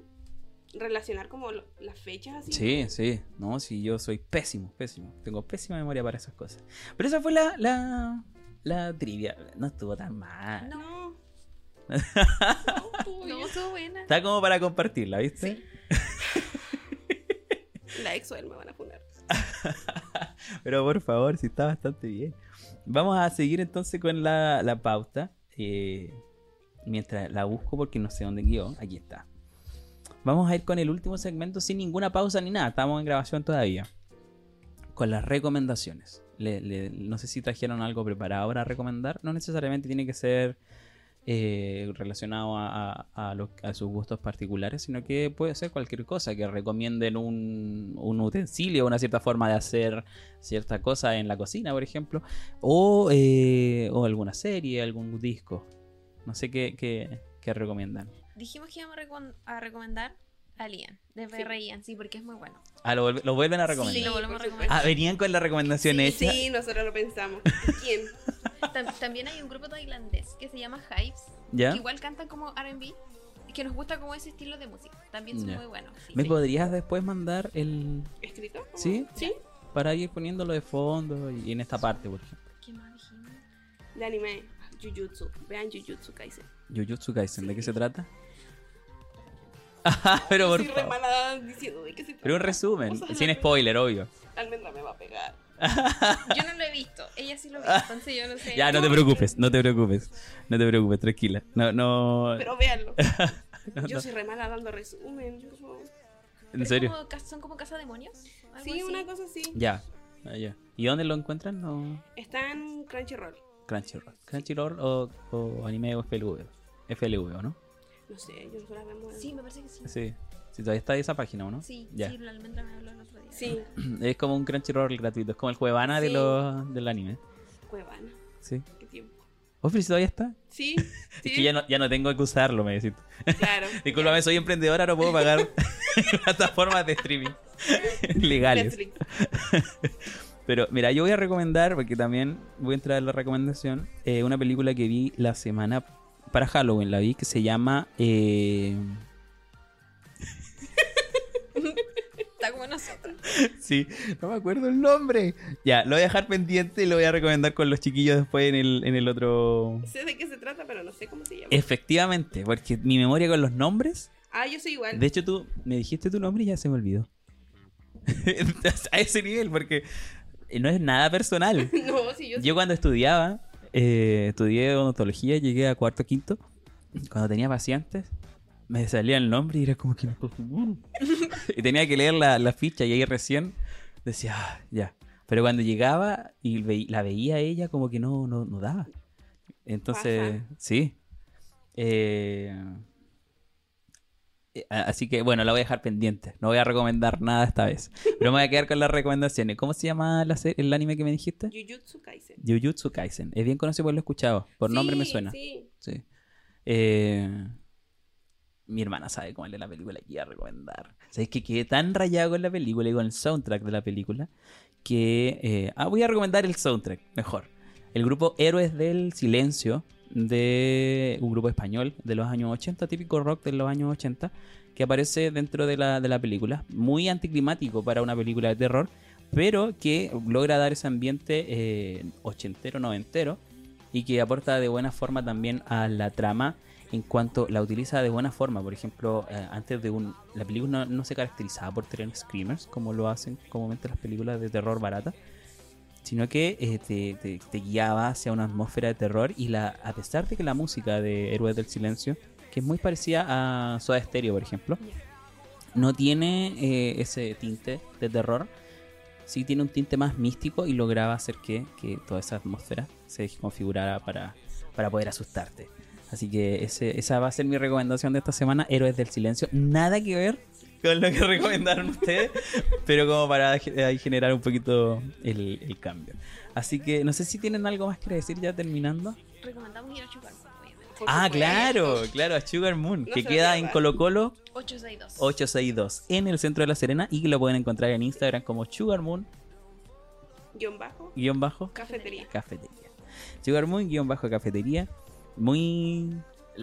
relacionar como lo- las fechas así. Sí, sí, no, sí, yo soy pésimo, pésimo. Tengo pésima memoria para esas cosas. Pero esa fue la, la, la trivia. No estuvo tan mal. No. No. No, estuvo No, buena. Está como para compartirla, ¿viste? La ex me van a poner. Pero por favor, sí está bastante bien. Vamos a seguir entonces con la, la pauta. eh, mientras la busco porque no sé dónde quedó. Aquí está. Vamos a ir con el último segmento sin ninguna pausa ni nada. Estamos en grabación todavía. Con las recomendaciones. No sé si trajeron algo preparado para recomendar. No necesariamente tiene que ser eh, relacionado a sus gustos particulares, sino que puede ser cualquier cosa. Que recomienden un, un utensilio, una cierta forma de hacer cierta cosa en la cocina, por ejemplo. O, eh, o alguna serie, algún disco. No sé qué, qué, qué recomiendan. Dijimos que íbamos a, recom- a recomendar a Lian, de PR Ian, sí, porque es muy bueno. Ah, lo, vuelve- lo vuelven a recomendar. Sí, lo volvemos a recomendar. Ah, venían con la recomendación hecha. Sí, nosotros lo pensamos. ¿Quién? Tam- también hay un grupo tailandés que se llama Hives, ¿Ya? que igual cantan como RB, que nos gusta como ese estilo de música. También son Ya. muy buenos. sí. ¿Me Sí. podrías después mandar el. ¿Escrito? ¿Cómo? ¿Sí? Sí. para ir poniéndolo de fondo y en esta parte, por ejemplo? ¿Qué más dijimos? De anime. Jujutsu. Vean Jujutsu Kaisen. Jujutsu Kaisen, ¿de qué se trata? Ajá, pero por Soy re favor. diciendo de qué se trata. Pero un resumen, sin spoiler, obvio. Almendra me va a pegar. Yo no lo he visto, ella sí lo vio, entonces yo no sé. Ya, no te preocupes, no te preocupes. No te preocupes, tranquila. No, no. Pero véanlo. no, Yo no. soy re mala dando resumen. yo ¿En Es serio? como ca- ¿Son como casa demonios? ¿Algo Sí, así? una cosa así. Ya. ah, ya. ¿Y dónde lo encuentran? No. Está en Crunchyroll. Crunchyroll. Crunchyroll o, o anime o FLV. FLV, ¿o no? No sé, yo vemos. en- Sí, me parece que sí. Sí. Sí, todavía está esa página, ¿o no? Sí, Ya. sí, la almendra me habló el otro día. Sí, Es como un Crunchyroll gratuito. Es como el Cuevana de Sí. los, del anime. Cuevana. Sí. Qué tiempo. ¿Oh, pero si todavía está? Sí, sí. Es que ya no, ya no tengo que usarlo, me decís. Claro. Discúlpame, soy emprendedora, no puedo pagar plataformas de streaming legales. Pero mira, yo voy a recomendar, porque también voy a entrar en la recomendación, eh, una película que vi la semana para Halloween, la vi, que se llama... eh, Está como nosotros. sí, no me acuerdo el nombre. Ya, lo voy a dejar pendiente y lo voy a recomendar con los chiquillos después en el, en el otro... Sé de qué se trata, pero no sé cómo se llama. Efectivamente, porque mi memoria con los nombres... Ah, yo soy igual. De hecho, tú me dijiste tu nombre y ya se me olvidó. a ese nivel, porque no es nada personal. No, sí, yo, Yo cuando estudiaba, eh, estudié odontología, llegué a cuarto quinto. Cuando tenía pacientes, me salía el nombre y era como que no Y tenía que leer la, la ficha y ahí recién decía, "Ah, ya. Pero cuando llegaba y ve- la veía ella, como que no, no, no daba. Entonces, sí. Eh, Así que bueno, la voy a dejar pendiente. No voy a recomendar nada esta vez. Pero me voy a quedar con las recomendaciones. ¿Cómo se llama la el anime que me dijiste? Jujutsu Kaisen. Jujutsu Kaisen. Es bien conocido, pues lo he escuchado. Por nombre me suena. Sí. Sí. Eh, mi hermana sabe cuál es la película que iba a recomendar. ¿Sabes que quedé tan rayado con la película y con el soundtrack de la película que... eh, ah, voy a recomendar el soundtrack, mejor. El grupo Héroes del Silencio, de un grupo español de los años 80, típico rock de los años 80, que aparece dentro de la, de la película. Muy anticlimático para una película de terror, pero que logra dar ese ambiente eh, ochentero, noventero, y que aporta de buena forma también a la trama en cuanto la utiliza de buena forma. Por ejemplo, eh, antes de un... La película no, no se caracterizaba por tener screamers, como lo hacen comúnmente las películas de terror barata, sino que eh, te, te- te guiaba hacia una atmósfera de terror y la, a pesar de que la música de Héroes del Silencio, que es muy parecida a Soda Stereo, por ejemplo, no tiene eh, ese tinte de terror, sí tiene un tinte más místico y lograba hacer que, que toda esa atmósfera se configurara para, para poder asustarte. Así que ese, esa va a ser mi recomendación de esta semana, Héroes del Silencio. Nada que ver con lo que recomendaron ustedes, pero como para ahí generar un poquito el, el cambio. Así que no sé si tienen algo más que decir ya terminando. Recomendamos ir a obviamente. Por Ah, claro, claro, a Sugar Moon, No que queda en. Colo Colo 862. 862 en el centro de La Serena y que lo pueden encontrar en Instagram como Sugar Moon Guión bajo, guion bajo cafetería. cafetería. Sugar Moon guion bajo cafetería. Muy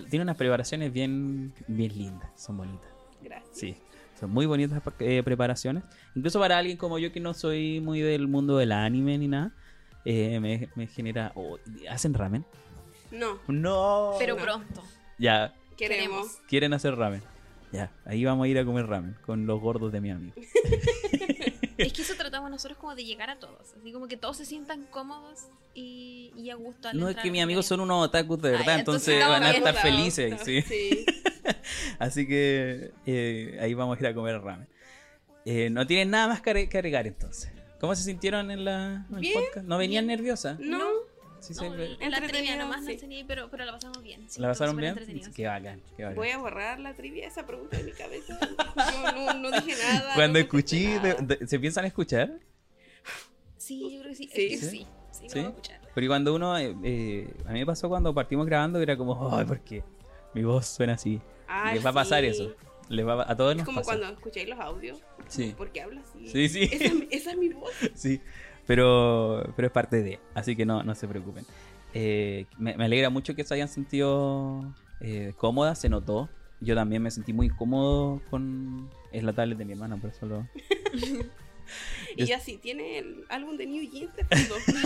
tiene unas preparaciones bien bien lindas, son bonitas. Gracias. Sí, son muy bonitas eh, preparaciones. Incluso para alguien como yo que no soy muy del mundo del anime ni nada, eh, me, me genera oh, ¿hacen ramen? No, No. Pero No. pronto. ya queremos. quieren hacer ramen. Ya, ahí vamos a ir a comer ramen con los gordos de mi amigo. Es que eso tratamos nosotros como de llegar a todos. Así como que todos se sientan cómodos y, y a gusto. al No es que mis amigos son unos otakus de verdad, Ah, entonces, entonces van a estar felices. Sí. Sí. Así que eh, ahí vamos a ir a comer ramen. Eh, no tienen nada más que agre- que agregar entonces. ¿Cómo se sintieron en, la, en el podcast? ¿No venían bien. nerviosas? No, Sí, No, se- la trivia nomás sí. no sé ni- pero, pero la pasamos bien. sí, ¿La pasaron bien? Qué bacán, qué bacán. voy a borrar la trivia, esa pregunta de mi cabeza. Yo no, no dije nada. Cuando escuché, nada. de- de- ¿se piensan escuchar? Sí, yo creo que sí. Sí. Es que ¿Sí? sí. Sí, cuando uno, eh, eh, a mí me pasó cuando partimos grabando, era como, ay, ¿por qué? Mi voz suena así. Ah, Les va a pasar sí. eso. Les va a, a todos Es nos como pasa. cuando escucháis los audios. Sí. ¿Por qué hablas así? Sí, sí. Esa, es mi- esa es mi voz. Sí, pero, pero es parte de, así que no, no se preocupen. Eh, me, me alegra mucho que se hayan sentido eh, cómodas, se notó. Yo también me sentí muy cómodo con... Es la tablet de mi hermana, por eso lo... Y ya sí, tiene el álbum de New Jeans de fondo.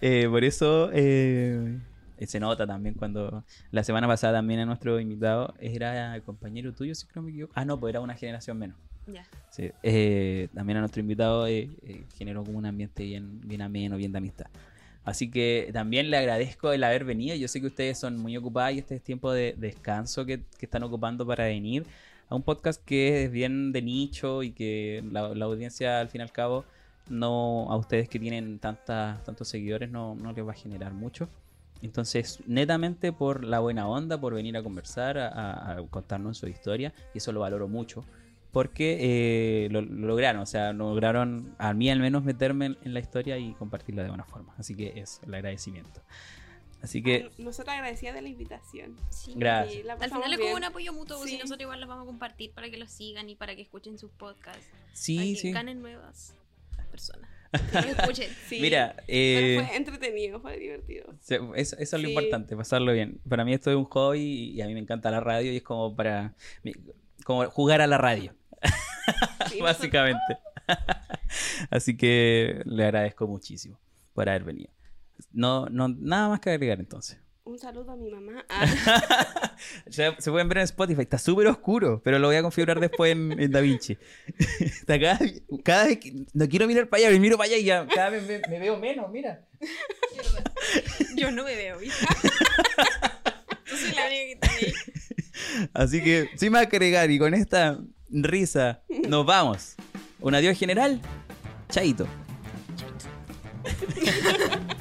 Eh, por eso eh, se nota también cuando... La semana pasada también a nuestro invitado era compañero tuyo, si no me equivoco. Ah, no, pues era una generación menos. Sí, eh, también a nuestro invitado eh, eh, generó como un ambiente bien, bien ameno, bien de amistad. Así que también le agradezco el haber venido. Yo sé que ustedes son muy ocupadas y este es tiempo de descanso que, que están ocupando para venir a un podcast que es bien de nicho y que la, la audiencia al fin y al cabo no a ustedes que tienen tantas, tantos seguidores no, no les va a generar mucho. Entonces, netamente por la buena onda, por venir a conversar, a, contarnos su historia, y eso lo valoro mucho porque eh, lo, lo lograron, o sea, lograron a mí al menos meterme en, en la historia y compartirla de buena forma. Así que es el agradecimiento. Así que, Nosotros agradecidas de la invitación. Sí. gracias. Sí, Al final es como un apoyo mutuo, pues, Sí. y nosotros igual los vamos a compartir para que los sigan y para que escuchen sus podcasts. para Sí, que sí. ganen nuevas personas. Que los escuchen. Sí. Mira, Pero eh, fue entretenido, fue divertido. se- eso, eso es lo Sí. importante, pasarlo bien. Para mí esto es un hobby y, y a mí me encanta la radio y es como para mi- como jugar a la radio. Sí, básicamente. Así que le agradezco muchísimo por haber venido. No, no, nada más que agregar entonces. Un saludo a mi mamá. Ah, Se, se pueden ver en Spotify, está súper oscuro, pero lo voy a configurar después en, en DaVinci. Está cada, cada vez que no quiero mirar para allá, me miro para allá y ya cada vez me, me veo menos, mira. Yo no me veo, ¿viste? Yo soy la única que está ahí. Así que, sin más agregar y con esta risa, nos vamos. Un adiós general, chaito. Chaito.